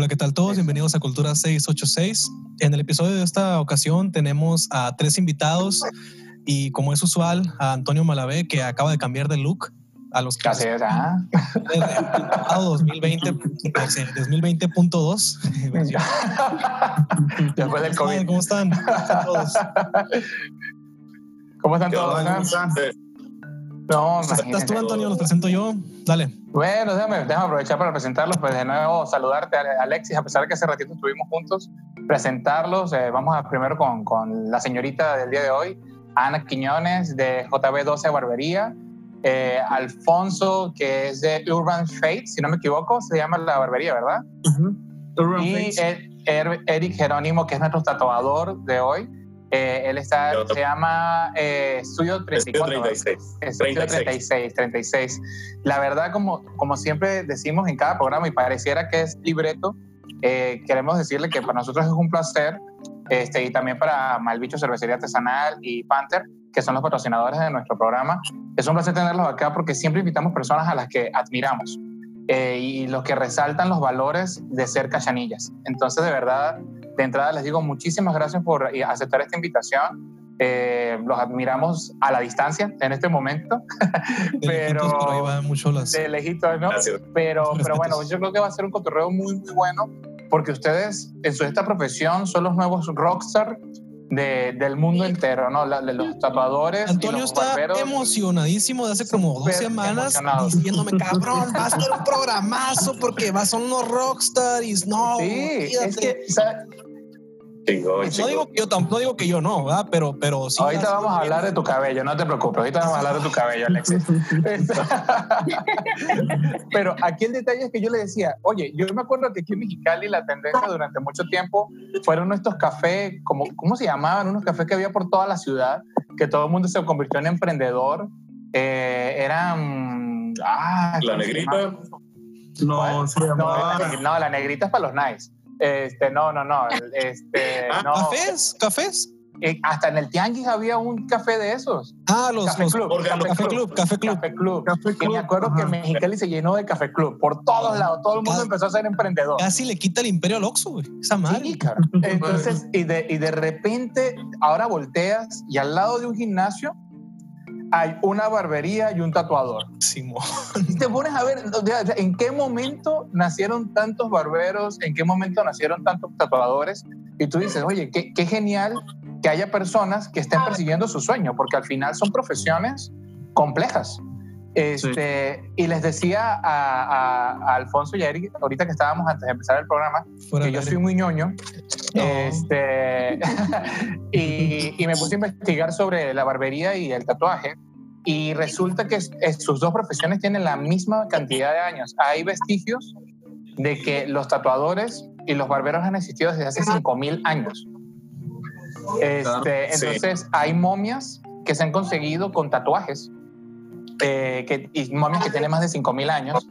Hola, ¿qué tal todos? Bienvenidos a Cultura 686. En el episodio de esta ocasión tenemos a tres invitados y como es usual a Antonio Malavé que acaba de cambiar de look a los es, ¿ah? 2020 2020.2 Después del COVID. ¿Cómo están? ¿Cómo están todos? ¿Cómo están todos? No, ¿Estás tú, Antonio? Los presento yo. Dale. Bueno, déjame, déjame aprovechar para presentarlos. Pues de nuevo, saludarte, Alexis, a pesar de que hace ratito estuvimos juntos, presentarlos. Eh, vamos a primero con, con, la señorita del día de hoy, Ana Quiñones, de JB12 Barbería. Eh, Alfonso, que es de Urban Fate, si no me equivoco, se llama la barbería, ¿verdad? Urban y Eric Jerónimo, que es nuestro tatuador de hoy. Eh, él está, se llama eh, Estudio 34. 36. Estudio 36. 36, La verdad, como, como siempre decimos en cada programa, y pareciera que es libreto, eh, queremos decirle que para nosotros es un placer, este, y también para Malbicho Cervecería Artesanal y Panther, que son los patrocinadores de nuestro programa. Es un placer tenerlos acá porque siempre invitamos personas a las que admiramos y los que resaltan los valores de ser cachanillas. Entonces, de verdad, de entrada les digo muchísimas gracias por eh, aceptar esta invitación. Eh, los admiramos a la distancia en este momento, pero, pero mucho las... de lejitos, ¿no? Pero, pero bueno, yo creo que va a ser un cotorreo muy, muy bueno porque ustedes en su, esta profesión son los nuevos rockstar de, del mundo entero, ¿no? de los tatuadores. Antonio está emocionadísimo de hace como dos semanas diciéndome, cabrón, va a ser un programazo porque va, son unos rockstars. No, sí, es que, No, digo que yo, no digo que yo no, ¿verdad? Pero, pero sí. Ahorita vamos a hablar de tu cabello, no te preocupes. Ahorita vamos a hablar de tu cabello, Alexis. pero aquí el detalle es que yo le decía, oye, yo me acuerdo que aquí en Mexicali la tendencia durante mucho tiempo fueron estos cafés, como, ¿cómo se llamaban? Unos cafés que había por toda la ciudad, que todo el mundo se convirtió en emprendedor. Eh, eran. Ah, la negrita. No, se llamaba... no, no, la negrita es para los nice. Este, no, no, no. Este, ah, no. ¿Cafés? ¿Cafés? Eh, hasta en el Tianguis había un café de esos. Ah, los Café los, Club. Café, Café Club, Café Club. Café Club. Café Y Club, me acuerdo que ajá. Mexicali se llenó de Café Club por todos lados. Todo el mundo Casi- empezó a ser emprendedor. Casi le quita el imperio al Oxxo, güey. Esa madre. Sí. Entonces, y de, y de repente, ahora volteas y al lado de un gimnasio hay una barbería y un tatuador. Simón. Y te pones a ver, o sea, ¿en qué momento nacieron tantos barberos? ¿En qué momento nacieron tantos tatuadores? Y tú dices, oye, qué, qué genial que haya personas que estén persiguiendo su sueño, porque al final son profesiones complejas. Este, Y les decía a, a- a Alfonso y a Eric, ahorita que estábamos antes de empezar el programa, Fuera que yo soy muy ñoño. No. Este, y, y me puse a investigar sobre la barbería y el tatuaje. Y resulta que es- es- sus dos profesiones tienen la misma cantidad de años. Hay vestigios de que los tatuadores y los barberos han existido desde hace 5.000 años. Este, Sí. entonces, hay momias que se han conseguido con tatuajes, eh, que, y momias que tienen más de 5.000 años.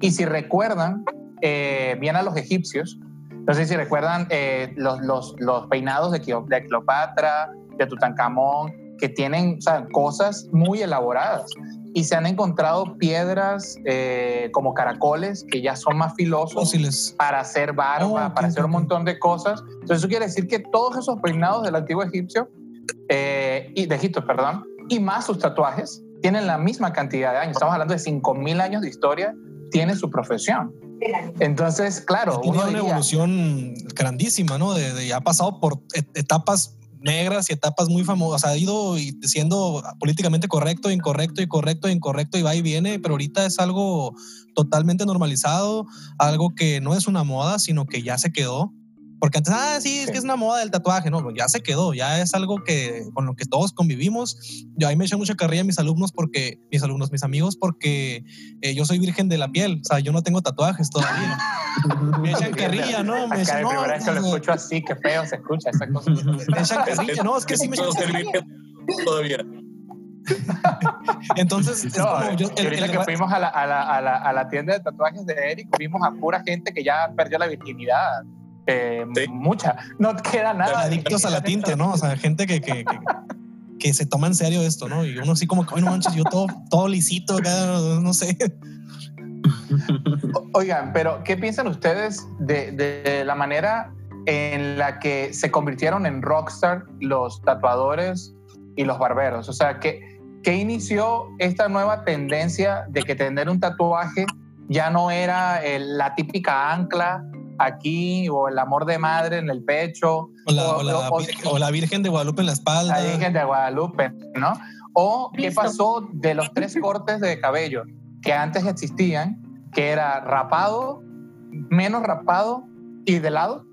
Y si recuerdan, eh, bien a los egipcios, no sé si recuerdan eh, los, los, los peinados de, Cleo- de Cleopatra, de Tutankamón, que tienen o sea, cosas muy elaboradas. Y se han encontrado piedras eh, como caracoles que ya son más filosos Fósiles. para hacer barba, Oh, para hacer un montón de cosas. Entonces eso quiere decir que todos esos peinados del antiguo egipcio, eh, y de Egipto, perdón, y más sus tatuajes, tienen la misma cantidad de años. Estamos hablando de 5.000 años de historia, tiene su profesión. Entonces, claro, uno una evolución grandísima, ¿no? De, de- ha pasado por et- etapas negras y etapas muy famosas. Ha ido siendo políticamente correcto, incorrecto, incorrecto, incorrecto y va y viene, pero ahorita es algo totalmente normalizado, algo que no es una moda, sino que ya se quedó. Porque antes, ah, sí, es Sí. que es una moda del tatuaje, no, ya se quedó, ya es algo que con lo que todos convivimos. Yo ahí me echan mucha carrilla a mis alumnos porque, mis alumnos, mis amigos, porque eh, yo soy virgen de la piel, o sea, yo no tengo tatuajes todavía. Me echan carrilla, ¿no? Me echan, no, primera vez que lo escucho así, qué feo se escucha esa cosa. me echan carrilla, no, es que sí me echan carrilla. todavía. Entonces, es No, como yo- el- ahorita el- que fuimos a la, a, la, a, la, a la tienda de tatuajes de Eric, vimos a pura gente que ya perdió la virginidad. Eh, Sí. Mucha. No queda nada. adictos a la tinta, ¿no? O sea, gente que, que, que, que se toma en serio esto, ¿no? Y uno así como que, "Ay, no manches, yo todo, todo lisito acá, no sé. Oigan, pero ¿qué piensan ustedes de, de la manera en la que se convirtieron en rockstar los tatuadores y los barberos? O sea, ¿qué, qué inició esta nueva tendencia de que tener un tatuaje ya no era el- la típica ancla aquí o el amor de madre en el pecho O la, o- o la o- Vir- o la Virgen de Guadalupe en la espalda. la Virgen de Guadalupe, ¿no? O qué pasó de los tres cortes de cabello que antes existían, que era rapado, menos rapado y de lado,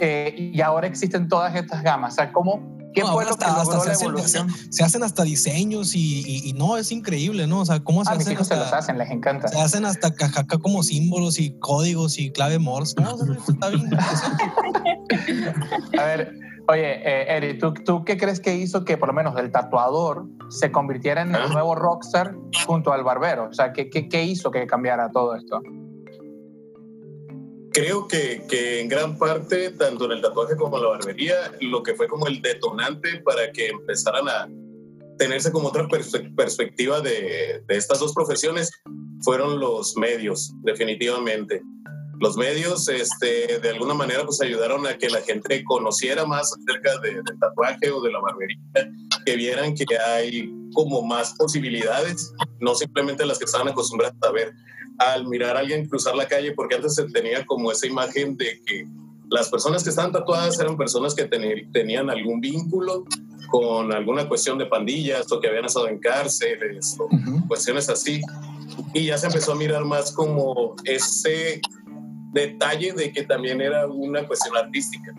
eh, y ahora existen todas estas gamas. O sea, ¿cómo, ¿qué No, fue lo hasta- hasta la se hacen- evolución? Se hacen hasta diseños y, y- y no, es increíble, ¿no? O sea, cómo se Ah, mis hacen hijos se los hacen, les encanta. se hacen hasta caja- acá como símbolos y códigos y clave Morse. No, o sea, está bien. A ver, oye, eh, Eri, ¿tú, ¿tú qué crees que hizo que por lo menos el tatuador se convirtiera en el nuevo rockstar junto al barbero? O sea, ¿qué, qué, qué hizo que cambiara todo esto? Creo que, que en gran parte, tanto en el tatuaje como en la barbería, lo que fue como el detonante para que empezaran a tenerse como otra perspe- perspectiva de, de estas dos profesiones fueron los medios, definitivamente. Los medios, este, de alguna manera, pues ayudaron a que la gente conociera más acerca de- del tatuaje o de la barbería, que vieran que hay como más posibilidades, no simplemente las que estaban acostumbradas a ver al mirar a alguien cruzar la calle, porque antes se tenía como esa imagen de que las personas que estaban tatuadas eran personas que tenían algún vínculo con alguna cuestión de pandillas o que habían estado en cárceles o cuestiones así. Y ya se empezó a mirar más como ese detalle de que también era una cuestión artística,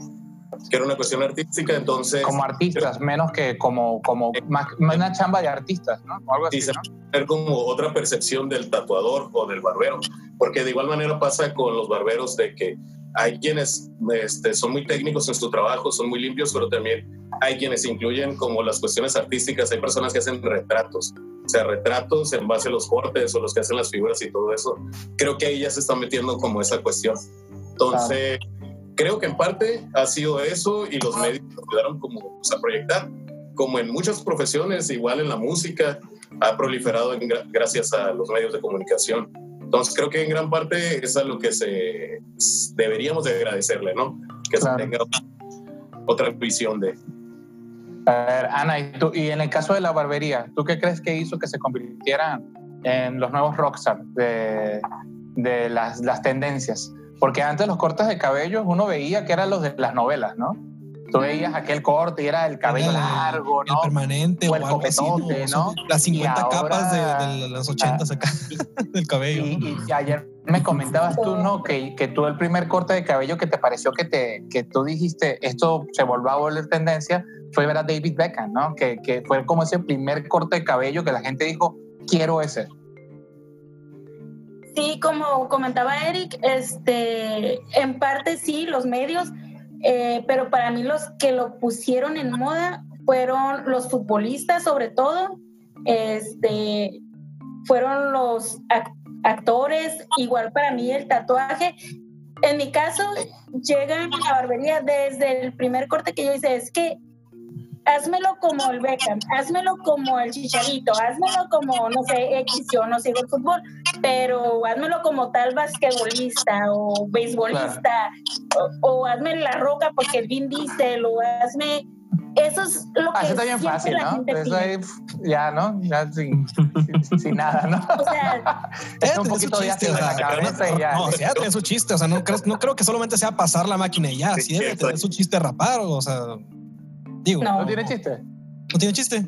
que era una cuestión artística, entonces Como artistas, menos que como, como más, más una chamba de artistas, ¿no? O algo así, se- ¿no? como otra percepción del tatuador o del barbero, porque de igual manera pasa con los barberos de que hay quienes este, son muy técnicos en su trabajo, son muy limpios, pero también hay quienes incluyen como las cuestiones artísticas, hay personas que hacen retratos, o sea, retratos en base a los cortes o los que hacen las figuras y todo eso. Creo que ahí ya se está metiendo como esa cuestión. Entonces, creo que en parte ha sido eso y los medios ayudaron como pues, a proyectar, como en muchas profesiones, igual en la música, ha proliferado en gra- gracias a los medios de comunicación. Entonces creo que en gran parte es a lo que se deberíamos de agradecerle, ¿no? Que Claro. se tenga otra visión de... A ver, Ana, ¿y, tú, y en el caso de la barbería, ¿tú qué crees que hizo que se convirtieran en los nuevos rockstar de, de las, las tendencias? Porque antes los cortes de cabello uno veía que eran los de las novelas, ¿no? Tú veías aquel corte y era el cabello Era largo, El ¿no? permanente O o, el algo así. ¿no? O. Las 50 Y ahora- capas de, de los 80 acá del cabello. Y, y ayer me comentabas tú, ¿no? Que, que tú el primer corte de cabello que te pareció que, te, que tú dijiste, esto se volvió a volver tendencia, fue ver a David Beckham, ¿no? Que, que fue como ese primer corte de cabello que la gente dijo, quiero ese. Sí, como comentaba Eric, este, en parte sí, los medios, eh, pero para mí los que lo pusieron en moda fueron los futbolistas, sobre todo, este, fueron los ac- actores, igual para mí el tatuaje. En mi caso, llegan a la barbería desde el primer corte que yo hice, es que házmelo como el Beckham, házmelo como el Chicharito, házmelo como, no sé, X, yo no sigo el fútbol, pero házmelo como tal basquetbolista o beisbolista, o, o hazme la roca porque el Vin Diesel, o hazme... Eso es lo que Ah, eso está bien fácil, la ¿no? gente Eso pide. ahí, ya, ¿no? Ya sin, sin, sin nada, ¿no? O sea, Es un poquito de chiste, o la sea, cabeza no, y ya. No, sí, tiene su chiste. O sea, no creo, no creo que solamente sea pasar la máquina y ya. Sí, Sí, debe tener su chiste rapar. O sea, digo. No. ¿No tiene chiste? ¿No tiene chiste?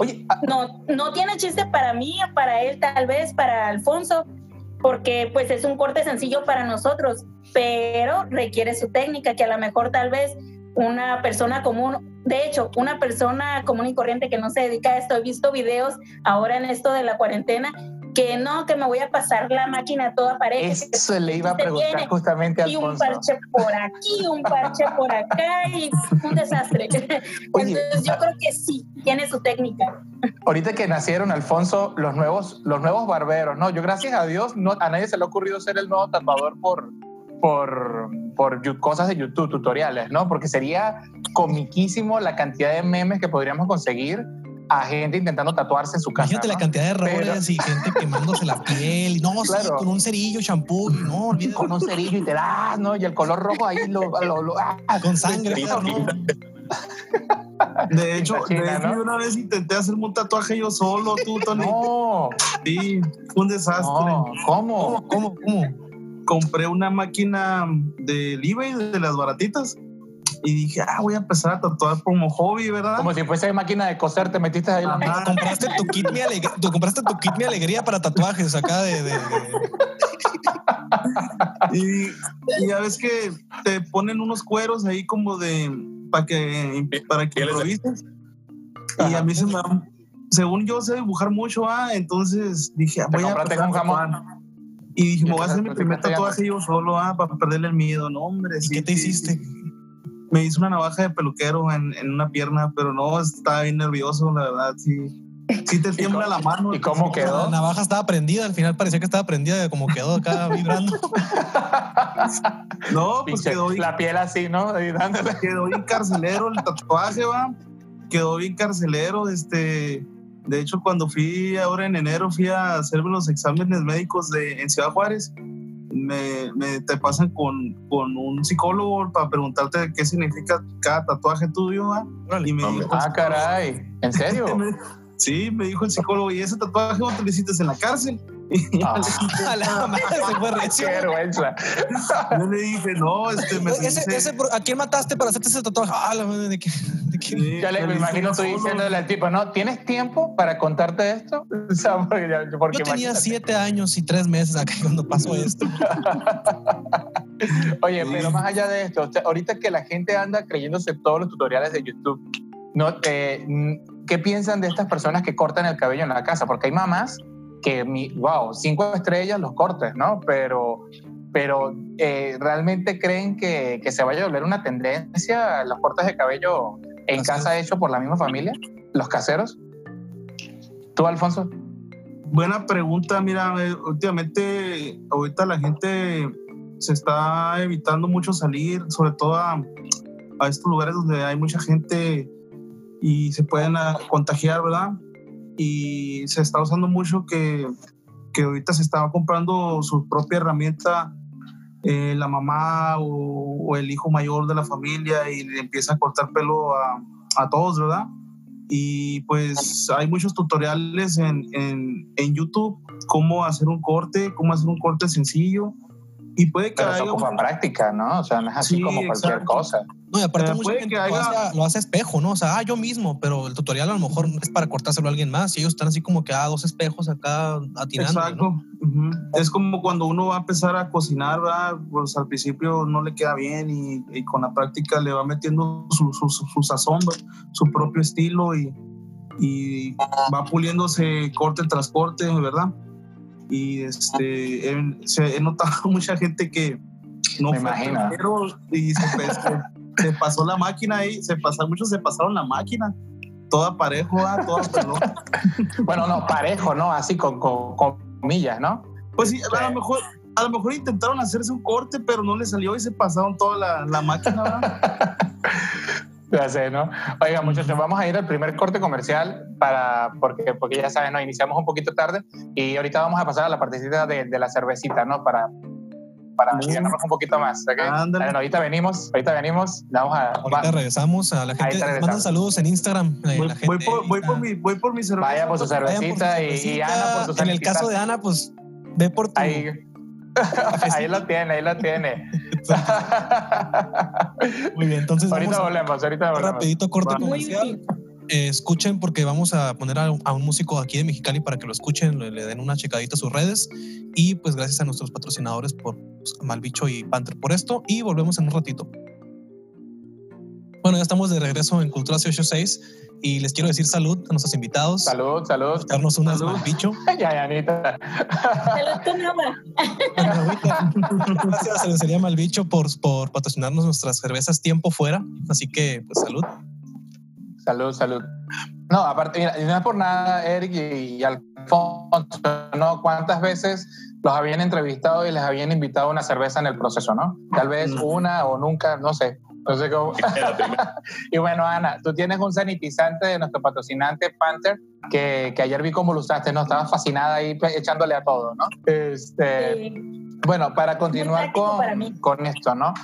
Oye, ah, no, no tiene chiste para mí, para él tal vez, para Alfonso, porque pues es un corte sencillo para nosotros, pero requiere su técnica que a lo mejor tal vez una persona común, de hecho, una persona común y corriente que no se dedica a esto, he visto videos ahora en esto de la cuarentena, que no, que me voy a pasar la máquina toda pareja. eso le iba a preguntar justamente a y un parche por aquí, un parche por acá y un desastre. Oye, Entonces yo creo que sí, tiene su técnica. Ahorita que nacieron, Alfonso, los nuevos, los nuevos barberos, ¿no? Yo, gracias a Dios, no, a nadie se le ha ocurrido ser el nuevo tatuador por, por, por cosas de YouTube, tutoriales, ¿no? Porque sería comiquísimo la cantidad de memes que podríamos conseguir a gente intentando tatuarse en su casa. Imagínate la cantidad de errores y gente quemándose la piel. No, sí, con un cerillo, champú, no, olvídate. Con un cerillo y te das, ¿no? Y el color rojo ahí lo... lo, ah. con sangre, ¿no? De hecho, de una vez intenté hacerme un tatuaje yo solo, tú, Tony. No. Sí, fue un desastre. ¿Cómo? ¿Cómo? ¿Cómo? Compré una máquina de eBay, de las baratitas y dije, ah, voy a empezar a tatuar como hobby, ¿verdad? Como si fuese máquina de coser, te metiste ahí la la compraste tu kit mi alegría, tú compraste tu kit mi alegría para tatuajes acá de, de... y, y, ya ves que te ponen unos cueros ahí como de para que para que improvises. Y a mí se me según yo sé dibujar mucho, ah, entonces dije, voy a un jamón. Y dije, me voy a hacer mi primer tatuaje yo solo, ah, para perderle el miedo, no, hombre. ¿Y qué te hiciste? Me hizo una navaja de peluquero en, en, una pierna, pero no, estaba bien nervioso, la verdad, sí. Sí te tiembla la mano. ¿Y cómo quedó? La navaja estaba prendida, al final parecía que estaba prendida, como quedó acá vibrando. no, pues quedó bien, La piel así, ¿no? Quedó bien carcelero el tatuaje, va. Quedó bien carcelero, este... De hecho, cuando fui ahora en enero, fui a hacerme los exámenes médicos de, en Ciudad Juárez me, me, te pasan con, con, un psicólogo para preguntarte qué significa cada tatuaje tuyo. Y me dijo, ah, caray, ¿en serio? sí, me dijo el psicólogo, ¿y ese tatuaje no te lo hiciste en la cárcel? Ah, Qué vergüenza. Yo le dije, no, este me ese, ese, ¿A quién mataste para hacerte ese tatuaje? Ah, la madre de qué. ya le, me imagino tú diciéndole al tipo, ¿no? ¿Tienes tiempo para contarte esto? Yo tenía siete años y tres meses acá cuando pasó esto. Oye, pero más allá de esto, ahorita que la gente anda creyéndose todos los tutoriales de YouTube, ¿no? Eh, ¿qué piensan de estas personas que cortan el cabello en la casa? Porque hay mamás que, mi, wow, cinco estrellas los cortes, ¿no? Pero, pero eh, ¿realmente creen que, que, se vaya a volver una tendencia los cortes de cabello en casa hecho por la misma familia, los caseros? ¿Tú, Alfonso? Buena pregunta. Mira, últimamente, ahorita la gente se está evitando mucho salir, sobre todo a, a estos lugares donde hay mucha gente y se pueden ah, contagiar, ¿verdad? Y se está usando mucho que, que ahorita se estaba comprando su propia herramienta eh, la mamá o, el hijo mayor de la familia y le empieza a cortar pelo a, a todos, ¿verdad? Y pues hay muchos tutoriales en, en, en, YouTube, cómo hacer un corte, cómo hacer un corte sencillo. Y puede que Pero eso ocupa práctica, ¿no? O sea, no es así como cualquier cosa. No, y aparte mucha gente lo, hace, espejo, ¿no? O sea, ah, yo mismo, pero el tutorial a lo mejor es para cortárselo a alguien más y ellos están así como que, ah, dos espejos acá atinando. Exacto. Es como cuando uno va a empezar a cocinar, ¿verdad? Pues al principio no le queda bien y, con la práctica le va metiendo su, su, su, sazón, su propio estilo y, y va puliéndose corte tras corte, ¿verdad? Y este, he, he notado mucha gente que no Me fue y se, se pasó la máquina ahí, se pasaron, muchos se pasaron la máquina. Toda parejo, ¿ah? toda pelota. bueno, no, parejo, ¿no? Así con, con, comillas, ¿no? Pues sí, a lo mejor, a lo mejor intentaron hacerse un corte, pero no le salió y se pasaron toda la, la máquina, ¿verdad? Ya sé, ¿no? Oiga, muchachos, vamos a ir al primer corte comercial para, porque, porque ya saben, nos iniciamos un poquito tarde y ahorita vamos a pasar a la partecita de, de la cervecita, ¿no? Para, para llenarnos un poquito más. ¿okay? Bueno, ahorita venimos, ahorita venimos. Vamos a, ahorita regresamos a la gente. Mandan saludos en Instagram. Voy, la gente, voy, por, voy, por, mi, voy por mi cerveza. Vaya por su cervecita, y, y, Ana por su En el caso de Ana, pues ve por tu. Ahí, ahí lo tiene, ahí lo tiene. Muy bien, entonces. Ahorita volvemos, ahorita volvemos. Rapidito corte comercial. Eh, escuchen porque vamos a poner a, un músico aquí de Mexicali para que lo escuchen, le, den una checadita a sus redes y pues gracias a nuestros patrocinadores por pues, Malbicho y Panther por esto y volvemos en un ratito. Bueno, ya estamos de regreso en Cultura 86 y les quiero decir salud a nuestros invitados. Salud, salud. Darnos unas Malbicho. ya, Anita. Salud Gracias a Cervecería Malbicho por, por patrocinarnos nuestras cervezas tiempo fuera. Así que, pues salud. Salud, salud. No, aparte, mira, no es por nada, Eric y, Alfonso, ¿no? ¿Cuántas veces los habían entrevistado y les habían invitado una cerveza en el proceso, ¿no? Tal vez una o nunca, no sé. No sé cómo. y bueno, Ana, tú tienes un sanitizante de nuestro patrocinante Panther que, que ayer vi cómo lo usaste, ¿no? Estabas fascinada ahí echándole a todo, ¿no? Este, Bueno, para continuar con, con esto, ¿no?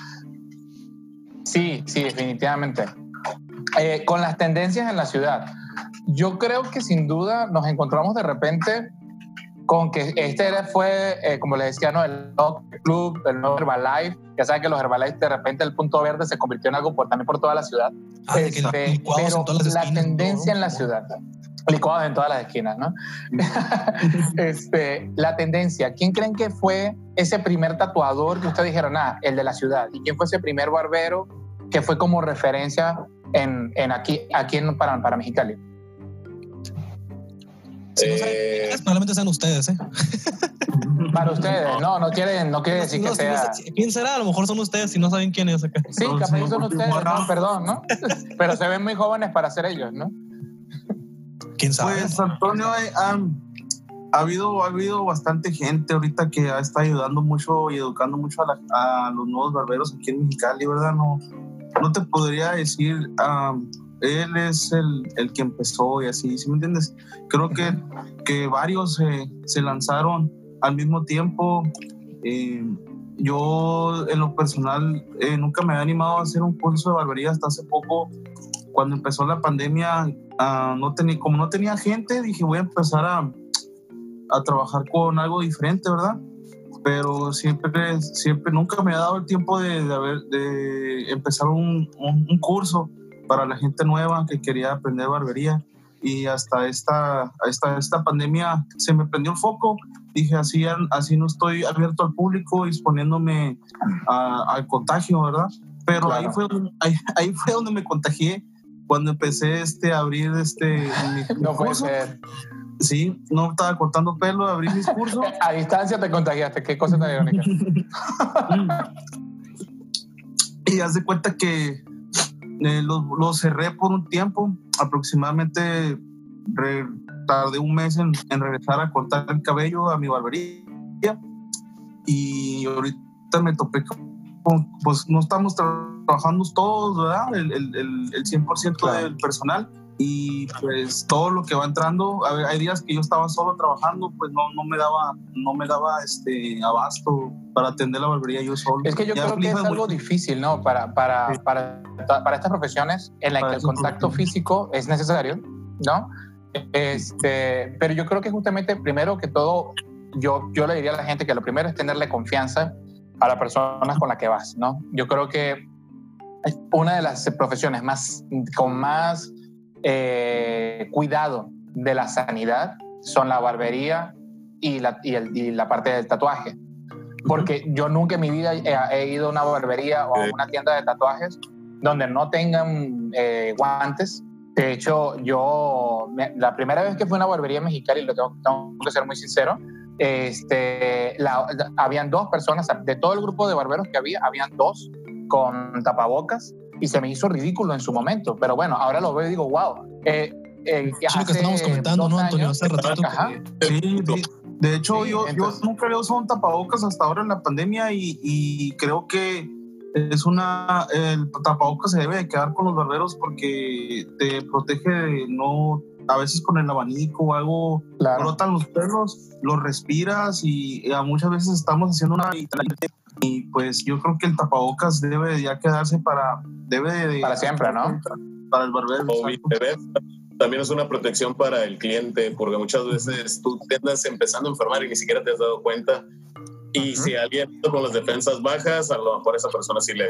Sí, sí, definitivamente. Eh, con las tendencias en la ciudad, yo creo que sin duda nos encontramos de repente con que este era, fue, eh, como le decía, ¿no? el club, el nuevo Herbalife. Ya saben que los Herbalife de repente el punto verde se convirtió en algo por, también por toda la ciudad. Ah, este, pero la tendencia en la ciudad, licuados en todas las esquinas, ¿no? este, la tendencia, ¿quién creen que fue ese primer tatuador que ustedes dijeron, ah, el de la ciudad? ¿Y quién fue ese primer barbero que fue como referencia en, en aquí, aquí en, para, para Mexicali? Si no eh, probablemente sean ustedes, ¿eh? Para ustedes, no, no quiere, no quiere decir que sea. ¿Quién será? A lo mejor son ustedes si no saben quién es acá. Sí, capaz son ustedes, no, perdón, ¿no? Pero se ven muy jóvenes para ser ellos, ¿no? ¿Quién sabe? Pues, Antonio, ha, habido, ha habido bastante gente ahorita que está ayudando mucho y educando mucho a, los nuevos barberos aquí en Mexicali, ¿verdad? No, no te podría decir él es el, el, que empezó y así, ¿sí me entiendes? Creo que, que varios se lanzaron al mismo tiempo. Eh, yo en lo personal eh, nunca me había animado a hacer un curso de barbería hasta hace poco. Cuando empezó la pandemia, ah, no tenía, como no tenía gente, dije voy a empezar a, a trabajar con algo diferente, ¿verdad? Pero siempre, siempre, nunca me ha dado el tiempo de, de, haber, de empezar un, un, curso para la gente nueva que quería aprender barbería y hasta esta, esta, esta pandemia se me prendió el foco. Dije, así, así no estoy abierto al público, exponiéndome al contagio, ¿verdad? Pero ahí, fue, ahí, ahí, fue donde me contagié, cuando empecé este, a abrir este, mi, no puede ser. Sí, no estaba cortando pelo, abrí mis cursos. a distancia te contagiaste, qué cosa tan irónica. y haz de cuenta que eh, lo, cerré por un tiempo, aproximadamente tardé un mes en, regresar a cortar el cabello a mi barbería y ahorita me topé con, pues no estamos trabajando todos, ¿verdad? El, el, el 100% del personal y pues todo lo que va entrando, hay días que yo estaba solo trabajando, pues no, no me daba, no me daba este abasto para atender la barbería yo solo. Es que yo creo que es algo difícil, ¿no? Para, para, para, para estas profesiones en las que el contacto físico es necesario, ¿no? Este, pero yo creo que justamente primero que todo, yo, yo le diría a la gente que lo primero es tenerle confianza a las personas con las que vas, ¿no? Yo creo que una de las profesiones más, con más eh, cuidado de la sanidad son la barbería y la, y, la parte del tatuaje. Porque yo nunca en mi vida he, ido a una barbería o a una tienda de tatuajes donde no tengan eh, guantes. De hecho, yo, la primera vez que fui a una barbería mexicana, y lo tengo, tengo que ser muy sincero, este, habían dos personas, de todo el grupo de barberos que había, habían dos con tapabocas y se me hizo ridículo en su momento. Pero bueno, ahora lo veo y digo, wow. Eh, eh, lo que estábamos comentando, ¿no, Antonio? Hace ratito. Sí, de, hecho, yo, yo nunca había usado un tapabocas hasta ahora en la pandemia y, y creo que es una. El tapabocas se debe de quedar con los barberos porque te protege de no. A veces con el abanico o algo brotan los pelos, los respiras y, a muchas veces estamos haciendo una y pues yo creo que el tapabocas debe ya quedarse para debe de, para siempre no para el barbero también es una protección para el cliente porque muchas veces tú te andas empezando a enfermar y ni siquiera te has dado cuenta. Y si alguien con las defensas bajas a lo mejor esa persona sí le,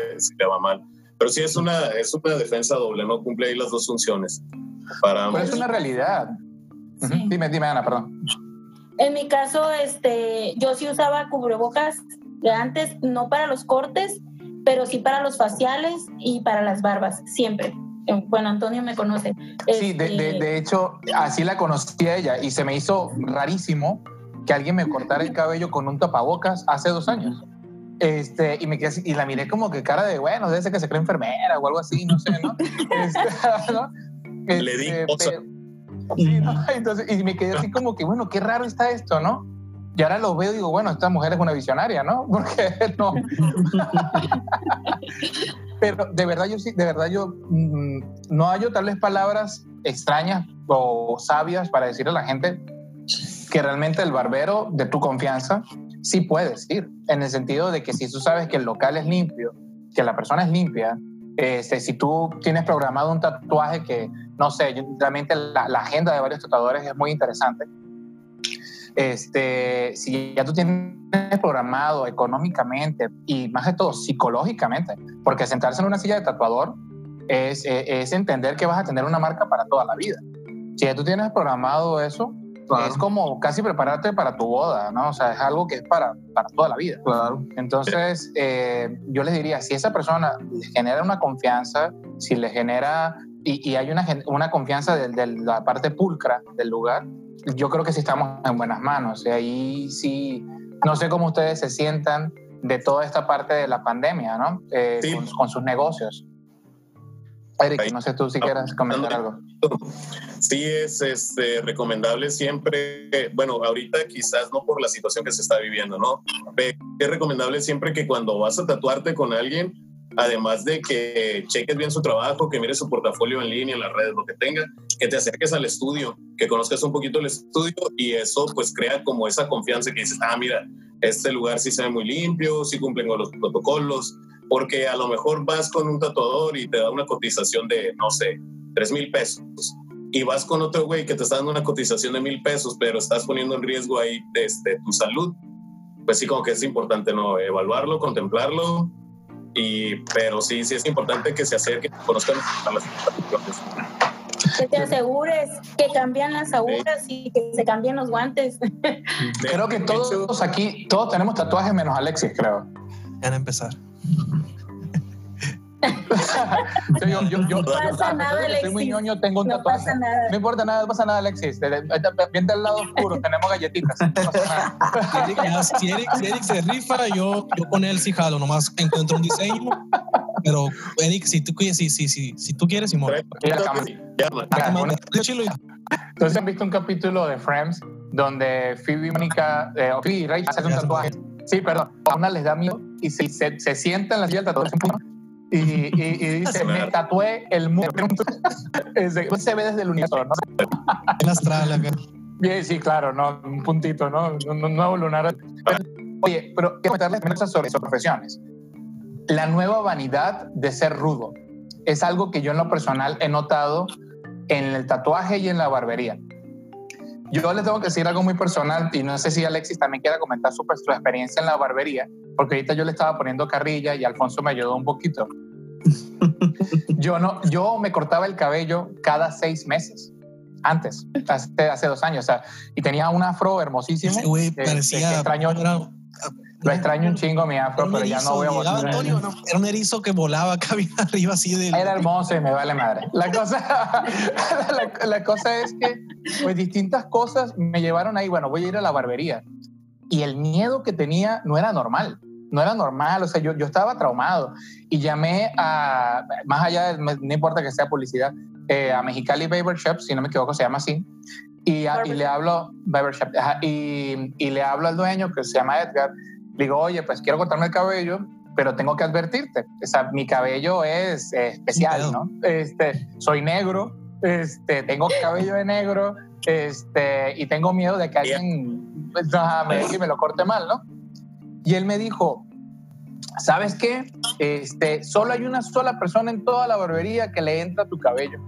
va mal. Pero sí es una es una defensa doble no cumple ahí las dos funciones. Para pero es una realidad. Dime dime Ana perdón. En mi caso este yo sí usaba cubrebocas de antes, no para los cortes, pero sí para los faciales y para las barbas, siempre. Eh, bueno, Antonio me conoce. Sí, de, este, hecho, así la conocí a ella y se me hizo rarísimo que alguien me cortara el cabello con un tapabocas hace dos años. Este, y, me quedé y la miré como que cara de, bueno, debe ser que se cree enfermera o algo así, no sé, ¿no? Este, Le di este, sí, Entonces, y me quedé así como que, bueno, qué raro está esto, ¿no? Y ahora lo veo y digo, bueno, esta mujer es una visionaria, ¿no? Porque no. Pero de verdad yo sí, de verdad yo mm, no hallo tales palabras extrañas o sabias para decirle a la gente que realmente el barbero de tu confianza sí puedes ir, en el sentido de que si tú sabes que el local es limpio, que la persona es limpia, este, si tú tienes programado un tatuaje que, no sé, realmente la, la agenda de varios tatuadores es muy interesante. Este, si ya tú tienes programado económicamente y más de todo psicológicamente, porque sentarse en una silla de tatuador es, es, entender que vas a tener una marca para toda la vida. Si ya tú tienes programado eso, es como casi prepararte para tu boda, ¿no? O sea, es algo que es para, para toda la vida. Claro. Entonces, eh, yo les diría, si esa persona le genera una confianza, si le genera, y, y hay una, una confianza de, de, la parte pulcra del lugar, yo creo que sí estamos en buenas manos. Y ahí sí, no sé cómo ustedes se sientan de toda esta parte de la pandemia, ¿no? Eh, sí. con, con sus negocios. Eric, no sé tú si quieres comentar algo. Sí, es este, recomendable siempre, bueno, ahorita quizás no por la situación que se está viviendo, ¿no? Pero es recomendable siempre que cuando vas a tatuarte con alguien, además de que cheques bien su trabajo, que mires su portafolio en línea, en las redes, lo que tenga, que te acerques al estudio, que conozcas un poquito el estudio y eso pues crea como esa confianza que dices, ah, mira, este lugar sí se ve muy limpio, sí cumplen con los protocolos, porque a lo mejor vas con un tatuador y te da una cotización de, no sé, tres mil pesos. Y vas con otro güey que te está dando una cotización de mil pesos, pero estás poniendo en riesgo ahí este, tu salud. Pues sí, como que es importante, ¿no? Evaluarlo, contemplarlo. Y, pero sí, sí es importante que se acerquen, conozcan las que te asegures que cambian las agujas y que se cambien los guantes. Creo que todos aquí, todos tenemos tatuajes menos Alexis, creo. Van a empezar. yo, yo, yo, no pasa nada, Alexis. Soy muy ñoño, tengo un no tatuaje. Pasa nada. No importa nada, no pasa nada, Alexis. Bien del lado oscuro, tenemos galletitas. No pasa nada. si, Eric, si Eric se rifa, yo, yo con él sí jalo, nomás encuentro un diseño. Pero, Eric, si tú, si, si, si, si tú quieres, Simón. Entonces, ¿han visto un capítulo de Friends donde Phoebe y Mónica, eh, Phoebe y Ray hacen un tatuaje? Sí, perdón. A una les da miedo y se, se, se sienta en la silla del tatuaje y, y, y, dice, me tatué el mundo. se ve desde el universo, ¿no? El astral acá. Bien, sí, claro, ¿no? Un puntito, ¿no? Un nuevo lunar. Oye, pero quiero meterles sobre sus profesiones. La nueva vanidad de ser rudo es algo que yo en lo personal he notado en el tatuaje y en la barbería. Yo les tengo que decir algo muy personal y no sé si Alexis también quiera comentar su, su experiencia en la barbería, porque ahorita yo le estaba poniendo carrilla y Alfonso me ayudó un poquito. yo, no, yo me cortaba el cabello cada seis meses. Antes, hace, hace dos años, o sea, y tenía un afro hermosísimo. Ese güey parecía. Que extraño, era- lo extraño un chingo mi afro, pero ya no voy a erizo, volver. llegaba Antonio, ¿no? Era un erizo que volaba bien arriba así de. Era hermoso y me vale madre. La cosa, la, la cosa es que, pues, distintas cosas me llevaron ahí. Bueno, voy a ir a la barbería. Y el miedo que tenía no era normal. No era normal. O sea, yo, yo estaba traumado. Y llamé a, más allá, de, no importa que sea publicidad, eh, a Mexicali Barber Shop, si no me equivoco, se llama así. Y, a- y le hablo, Barber Shop, ajá, y, y le hablo al dueño que se llama Edgar. Digo, oye, pues quiero cortarme el cabello, pero tengo que advertirte. O sea, mi cabello es eh, especial. ¿no? Este, soy negro, este, tengo cabello de negro, este, y tengo miedo de que alguien ajá, me, que me lo corte mal, ¿no? Y él me dijo, ¿sabes qué? Este, solo hay una sola persona en toda la barbería que le entra tu cabello,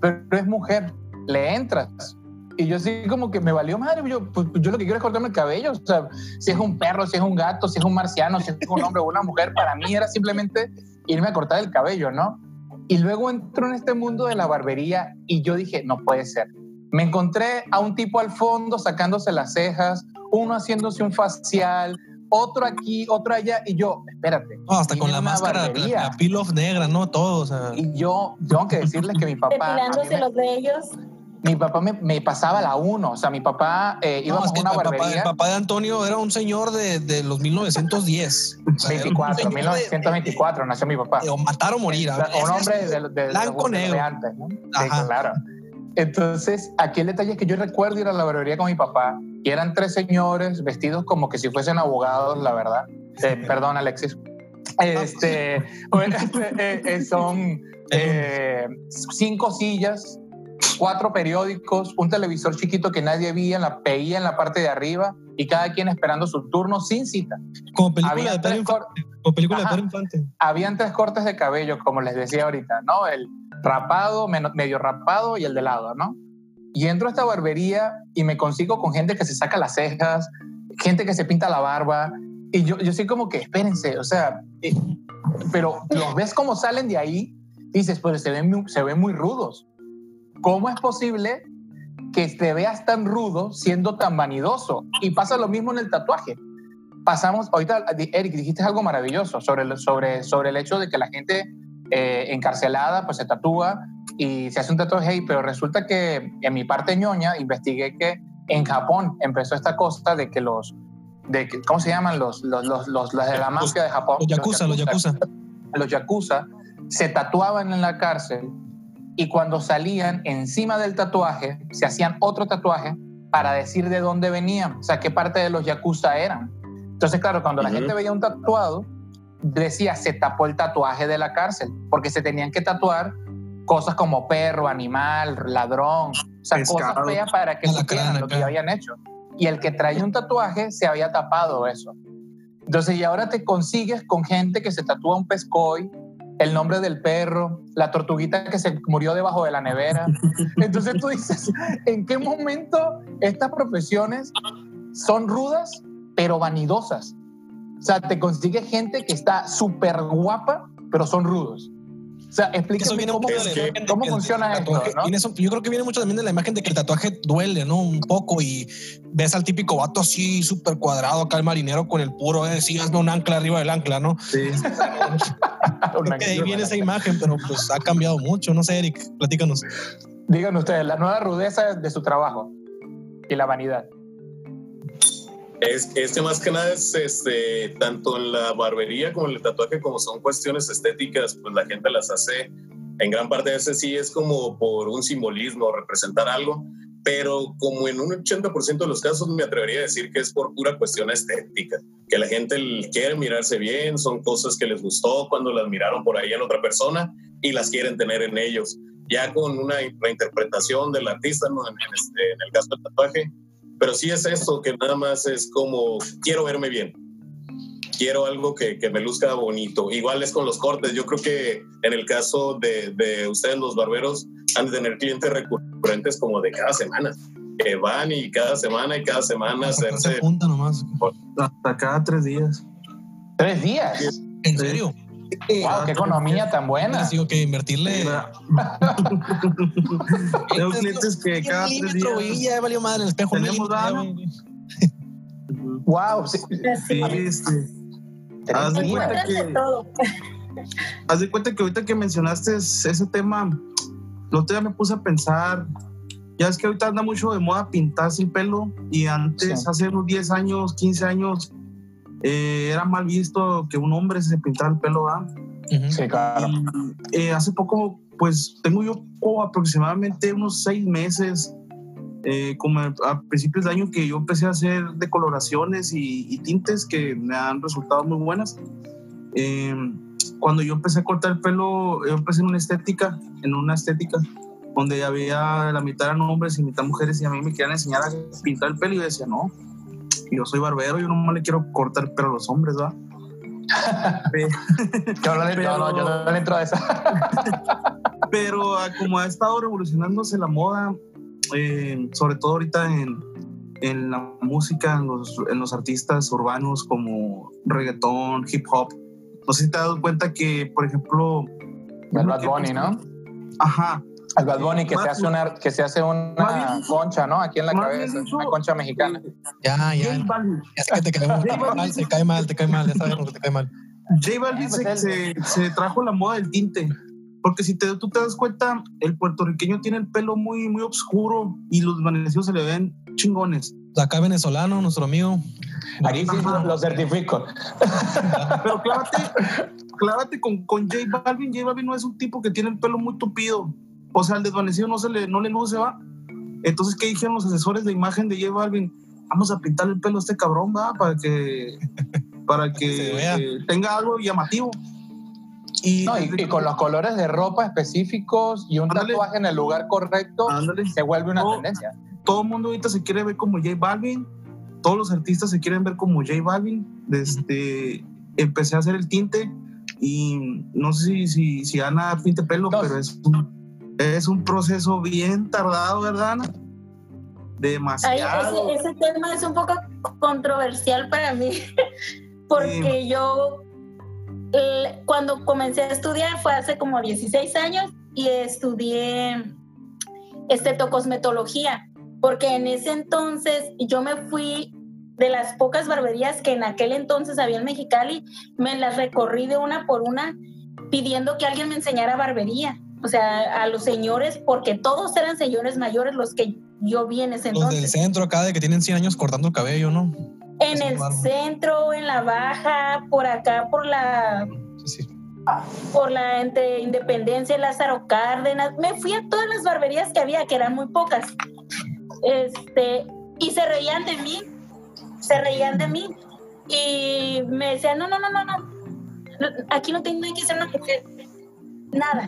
pero es mujer, le entras. Y yo así como que me valió madre, yo, pues, yo lo que quiero es cortarme el cabello, o sea, si es un perro, si es un gato, si es un marciano, si es un hombre o una mujer, para mí era simplemente irme a cortar el cabello, ¿no? Y luego entró en este mundo de la barbería y yo dije, no puede ser. Me encontré a un tipo al fondo sacándose las cejas, uno haciéndose un facial, otro aquí, otro allá, y yo, espérate. No, hasta con la máscara, la, barbería. la peel off negra, ¿no? Todo, o sea. Y yo tengo que decirles que mi papá, Depilándose los vellos. mi papá me, me pasaba la uno, o sea, mi papá eh, No, a una el papá, el barbería. papá de Antonio era un señor de, de los 1910. O sea, era un 24, señor de- 1924 nació mi papá. de- o matar o morir. O Ese un hombre de, de, de- blanco, de- de negro. antes, ¿no? Sí, Ajá. claro. Entonces, aquí el detalle es que yo recuerdo ir a la barbería con mi papá y eran tres señores vestidos como que si fuesen abogados, la verdad. Eh, perdón, Alexis. Este, eh, eh, son eh, cinco sillas, cuatro periódicos, un televisor chiquito que nadie veía en la, veía en la parte de arriba y cada quien esperando su turno sin cita. Como película de cor- Infante. Como película de Ajá. Pedro Infante. Habían tres cortes de cabello, como les decía ahorita, ¿no? El rapado, medio rapado y el de lado, ¿no? Y entro a esta barbería y me consigo con gente que se saca las cejas, gente que se pinta la barba. Y yo, yo soy como que, espérense, o sea, eh, pero los ves como salen de ahí, dices, pues se ven, se ven muy rudos. ¿Cómo es posible que te veas tan rudo siendo tan vanidoso? Y pasa lo mismo en el tatuaje. Pasamos, ahorita, Eric, dijiste algo maravilloso sobre, el- sobre, sobre el hecho de que la gente eh, encarcelada pues se tatúa y se hace un tatuaje pero resulta que en mi parte ñoña investigué que en Japón empezó esta cosa de que los, de que, ¿cómo se llaman? Los, los, los, los, los de la mafia de Japón. Los yakuza, los yakuza. Los yakuza se tatuaban en la cárcel y cuando salían encima del tatuaje se hacían otro tatuaje para decir de dónde venían, o sea, qué parte de los yakuza eran. Entonces, claro, cuando la gente veía un tatuado, decía se tapó el tatuaje de la cárcel, porque se tenían que tatuar cosas como perro, animal, ladrón, o sea, cosas feas para que supieran lo que habían hecho. Y el que traía un tatuaje se había tapado eso. Entonces, y ahora te consigues con gente que se tatúa un pescoy, el nombre del perro, la tortuguita que se murió debajo de la nevera. Entonces tú dices, ¿en qué momento estas profesiones son rudas, pero vanidosas? O sea, te consigues gente que está súper guapa, pero son rudos. O sea, explícame cómo, cómo que el funciona esto, ¿no? eso- yo creo que viene mucho también de la imagen de que el tatuaje duele, ¿no? Un poco y ves al típico vato así súper cuadrado acá el marinero con el puro, eh, sí, hazme un ancla arriba del ancla, ¿no? Sí. Creo que ahí viene esa imagen, pero pues ha cambiado mucho. No sé, Eric, platícanos. Digan ustedes, la nueva rudeza de su trabajo y la vanidad. Es, es que más que nada es este, tanto en la barbería como en el tatuaje, como son cuestiones estéticas, pues la gente las hace. En gran parte de veces sí es como por un simbolismo, representar algo, pero como en un 80% de los casos me atrevería a decir que es por pura cuestión estética, que la gente quiere mirarse bien, son cosas que les gustó cuando las miraron por ahí en otra persona y las quieren tener en ellos. Ya con una reinterpretación del artista, ¿no? en, este, en el caso del tatuaje, pero sí es esto, que nada más es como, quiero verme bien. Quiero algo que, que me luzca bonito. Igual es con los cortes. Yo creo que en el caso de, de ustedes, los barberos, han de tener clientes recurrentes como de cada semana. Que van y cada semana y cada semana Se hacerse... punta nomás. Hasta cada tres días. Tres días. ¿En serio? Wow, qué economía tan buena. Digo que invertirle. Tengo clientes que cada tres días. ya valió madre el espejo. Tenemos. Wow, sí, Sí, este, Haz de cuenta de que- todo. haz de cuenta que ahorita que mencionaste ese tema, el otro día me puse a pensar. Ya es que ahorita anda mucho de moda pintarse el pelo y antes, Sí. hace unos 10 años, 15 años, eh, era mal visto que un hombre se pintara el pelo, ¿verdad? Sí, claro. Y, eh, hace poco, pues tengo yo como aproximadamente unos seis meses, eh, como a principios de año, que yo empecé a hacer decoloraciones y, y tintes que me han resultado muy buenas. Eh, cuando yo empecé a cortar el pelo, yo empecé en una estética, en una estética donde había la mitad eran hombres y mitad mujeres y a mí me querían enseñar a pintar el pelo y yo decía, no, yo soy barbero, yo no le quiero cortar el pelo a los hombres, ¿verdad? Yo no, le- no, no, yo no le entro a esa. pero ah, como ha estado revolucionándose la moda, eh, sobre todo ahorita en, en la música, en los, en los artistas urbanos como reggaetón, hip hop, no sé si te has dado cuenta que, por ejemplo... El Bad Bunny, ¿no? Ajá. El Bad Bunny que se hace una, que se hace una concha, ¿no? Aquí en la cabeza, dicho- una concha mexicana. Ya, ya. Ya sé que te cae, te cae mal, te cae mal, te cae mal, ya sabemos que te cae mal. J Balvin Eh, pues se, se- se trajo la moda del tinte. Porque si te, tú te das cuenta, el puertorriqueño tiene el pelo muy, muy oscuro y los venecianos se le ven chingones. Acá venezolano, nuestro amigo. Aquí sí lo, certifico. Pero clávate, clávate con, con J Balvin. J Balvin no es un tipo que tiene el pelo muy tupido. O sea, al desvanecido no, se le, no le luce, va. Entonces, ¿qué dijeron los asesores de imagen de J Balvin? Vamos a pintar el pelo a este cabrón, va, para que, para que tenga algo llamativo. Y, con los colores de ropa específicos y un tatuaje en el lugar correcto, se vuelve una tendencia. Todo el mundo ahorita se quiere ver como J Balvin, todos los artistas se quieren ver como J Balvin. Desde, empecé a hacer el tinte y no sé si, si, si Ana pinte pelo, pero es un, es un proceso bien tardado, ¿verdad, Ana? Demasiado. ese, tema es un poco controversial para mí, porque yo cuando comencé a estudiar fue hace como 16 años y estudié estetocosmetología, porque en ese entonces yo me fui de las pocas barberías que en aquel entonces había en Mexicali, me las recorrí de una por una pidiendo que alguien me enseñara barbería. O sea, a los señores, porque todos eran señores mayores los que yo vi en ese entonces. Los del centro acá, de que tienen 100 años cortando el cabello, ¿no? En el centro, en la baja, por acá, por la... Por la entre Independencia, Lázaro Cárdenas. Me fui a todas las barberías que había, que eran muy pocas. Este, y se reían de mí se reían de mí y me decían, no, no, no, no, no, aquí no tiene que ser una mujer, nada.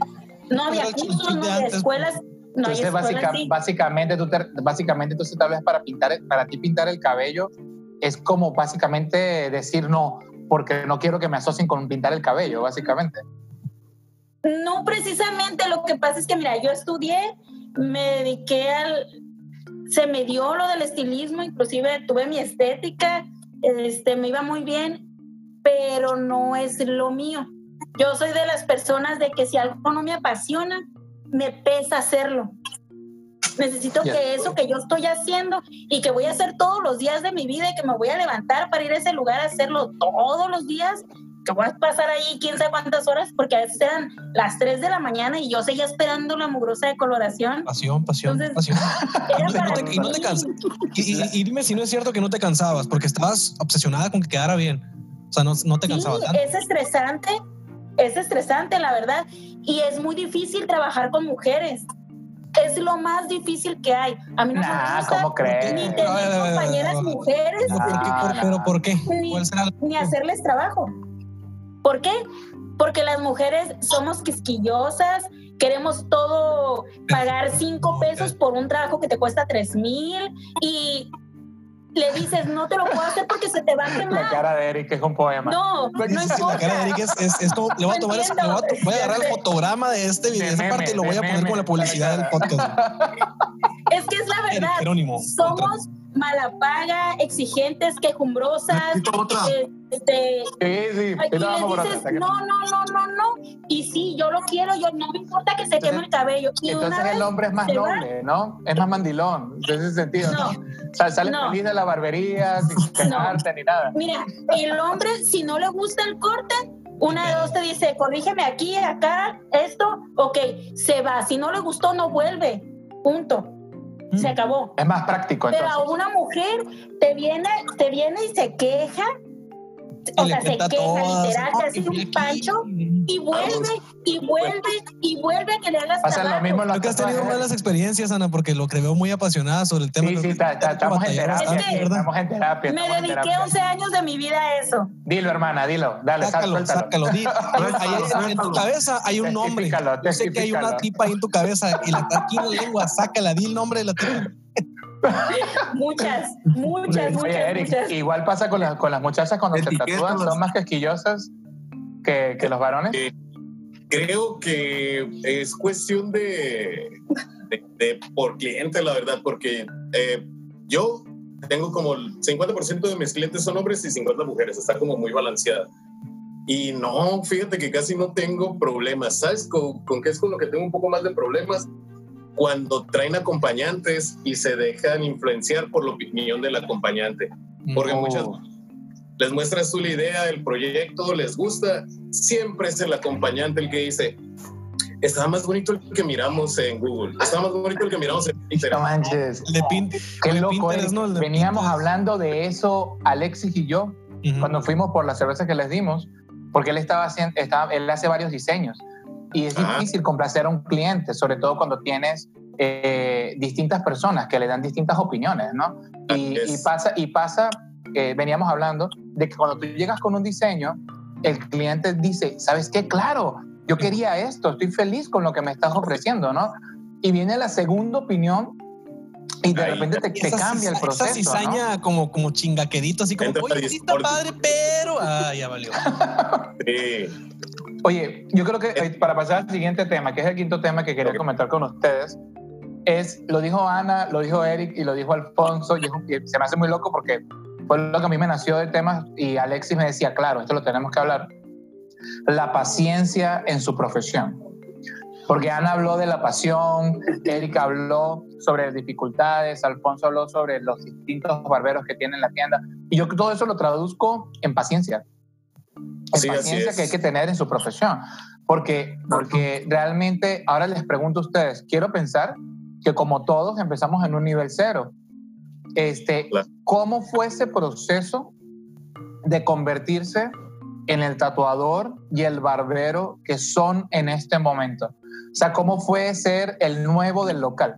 No había cursos, no había escuelas. No entonces, básicamente, tú básicamente, entonces tal vez para pintar, para ti pintar el cabello es como básicamente decir no, porque no quiero que me asocien con pintar el cabello, básicamente. No, precisamente lo que pasa es que, mira, yo estudié, me dediqué al, se me dio lo del estilismo, inclusive tuve mi estética, este, me iba muy bien, pero no es lo mío. Yo soy de las personas de que si algo no me apasiona, me pesa hacerlo. Necesito que eso que yo estoy haciendo y que voy a hacer todos los días de mi vida y que me voy a levantar para ir a ese lugar a hacerlo todos los días, que voy a pasar ahí quién sabe cuántas horas, porque a veces eran las 3 de la mañana y yo seguía esperando la mugrosa decoloración. Pasión, pasión, pasión. y, no te y, dime si no es cierto que no te cansabas, porque estabas obsesionada con que quedara bien. O sea, no, no te sí, cansabas. Es estresante, es estresante, la verdad. Y es muy difícil trabajar con mujeres es lo más difícil que hay. A mí no me gusta ¿cómo crees? ni tener compañeras mujeres. ¿Pero por qué? ni hacerles trabajo. ¿Por qué? Porque las mujeres somos quisquillosas, queremos todo pagar cinco pesos por un trabajo que te cuesta tres mil y le dices, no te lo puedo hacer porque se te va a quemar. La cara de Eric es un poema. No, no importa. La cara de Eric es, es esto, le voy a tomar, ese, le voy a, voy a, agarrar el fotograma de este video, de esa parte y lo voy a poner con la publicidad del podcast. Es que es verdad. Somos malapaga, exigentes, quejumbrosas. Este, sí, sí, y le dices, no, no, no, no, no. Y sí, yo lo quiero, yo no me importa que se queme el cabello. Y entonces el hombre es más noble, ¿no? Es más mandilón, en ese sentido, ¿no? O sea, sale feliz de la barbería, sin quejarte ni nada. Mira, el hombre, si no le gusta el corte, una de dos te dice, corrígeme aquí, acá, esto, ok, se va. Si no le gustó, no vuelve. Punto se acabó. Es más práctico. Pero a una mujer te viene, te viene y se queja o sea, se queja literal, te hace un pancho y vuelve y vuelve y vuelve a que le hagas Pasa lo mismo Creo que has tenido malas experiencias, Ana, porque lo que veo muy apasionada sobre el tema. Sí, sí, estamos en terapia. estamos en terapia. Me dediqué 11 años de mi vida a eso. Dilo, hermana, dilo. Dale, sácalo, sácalo. en, tu cabeza hay un nombre. Yo sé que hay una tipa ahí en tu cabeza y la aquí en la lengua, sácala, di el nombre de la tipa muchas, muchas, muchas, Igual pasa con, con las muchachas cuando se tatúan, son más quisquillosas que, que los varones. Eh, creo que es cuestión de, de, por cliente, la verdad, porque eh, yo tengo como el 50% de mis clientes son hombres y 50 mujeres, está como muy balanceada. Y no, fíjate que casi no tengo problemas. ¿Sabes con, con qué es con lo que tengo un poco más de problemas? Cuando traen acompañantes y se dejan influenciar por la opinión del acompañante. Porque muchas les muestras tú la idea, el proyecto, les gusta, siempre es el acompañante el que dice, está más bonito el que miramos en Google, está más bonito el que miramos en Instagram. No manches. Le Qué loco Veníamos hablando de eso, Alexis y yo, cuando fuimos por la cerveza que les dimos, porque él estaba haciendo, estaba, él hace varios diseños y es difícil complacer a un cliente, sobre todo cuando tienes eh, distintas personas que le dan distintas opiniones, ¿no? Y, pasa, y pasa veníamos hablando de que cuando tú llegas con un diseño, el cliente dice, ¿sabes qué? Claro, yo quería esto, estoy feliz con lo que me estás ofreciendo, ¿no? Y viene la segunda opinión y de repente te, te cambia el proceso. Esa cizaña como, como chingaquedito, así como, oye, sí está padre, pero... Ah, ya valió. sí. Oye, yo creo que para pasar al siguiente tema, que es el quinto tema que quería comentar con ustedes, es, lo dijo Ana, lo dijo Eric y lo dijo Alfonso, y, se me hace muy loco porque fue lo que a mí me nació de temas y Alexis me decía, claro, esto lo tenemos que hablar, la paciencia en su profesión. Porque Ana habló de la pasión, Eric habló sobre dificultades, Alfonso habló sobre los distintos barberos que tiene en la tienda. Y yo todo eso lo traduzco en paciencia. En paciencia que hay que tener en su profesión. Porque, porque realmente, ahora les pregunto a ustedes, quiero pensar que como todos empezamos en un nivel cero. Este, ¿Cómo fue ese proceso de convertirse en el tatuador y el barbero que son en este momento? O sea, ¿cómo fue ser el nuevo del local?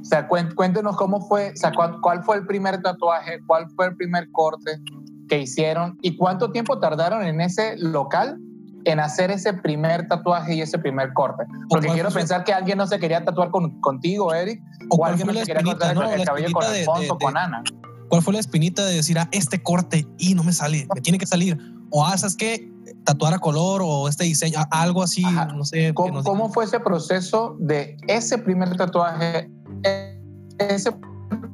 O sea, cuéntenos cómo fue, o sea, cuál fue el primer tatuaje, cuál fue el primer corte que hicieron y cuánto tiempo tardaron en ese local en hacer ese primer tatuaje y ese primer corte. Porque quiero pensar que alguien no se quería tatuar con, contigo, Eric, o, alguien no se quería cortar el, cabello con Alfonso, con Ana. ¿Cuál fue la espinita de decir, ah, este corte y no me sale, me tiene que salir? O, ah, ¿sabes qué? Tatuar a color o este diseño, algo así, no sé. ¿Cómo, ¿Cómo fue ese proceso de ese primer tatuaje, ese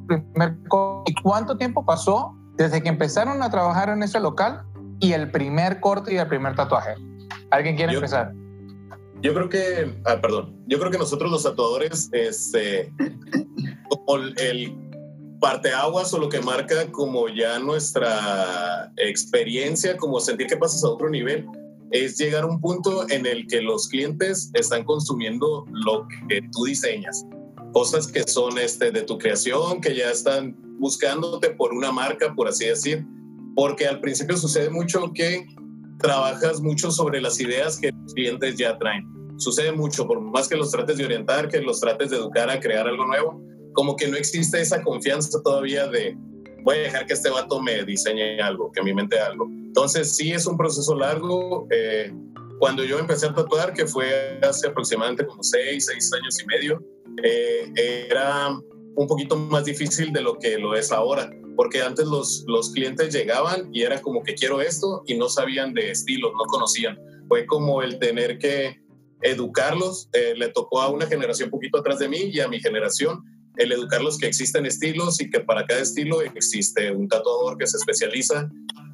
primer corte? ¿Y cuánto tiempo pasó desde que empezaron a trabajar en ese local y el primer corte y el primer tatuaje? ¿Alguien quiere empezar? Yo creo que, ah, perdón, yo creo que nosotros los tatuadores, este, como el parteaguas o lo que marca como ya nuestra experiencia, como sentir que pasas a otro nivel, es llegar a un punto en el que los clientes están consumiendo lo que tú diseñas. Cosas que son este, de tu creación, que ya están buscándote por una marca, por así decir. Porque al principio sucede mucho que trabajas mucho sobre las ideas que los clientes ya traen. Sucede mucho, por más que los trates de orientar, que los trates de educar a crear algo nuevo, como que no existe esa confianza todavía de voy a dejar que este vato me diseñe algo, que mi mente algo. Entonces sí es un proceso largo. Eh, cuando yo empecé a tatuar, que fue hace aproximadamente como seis, seis años y medio, eh, era un poquito más difícil de lo que lo es ahora porque antes los, los clientes llegaban y era como que quiero esto y no sabían de estilos, no conocían. Fue como el tener que educarlos, eh, le tocó a una generación poquito atrás de mí y a mi generación el educarlos que existen estilos y que para cada estilo existe un tatuador que se especializa.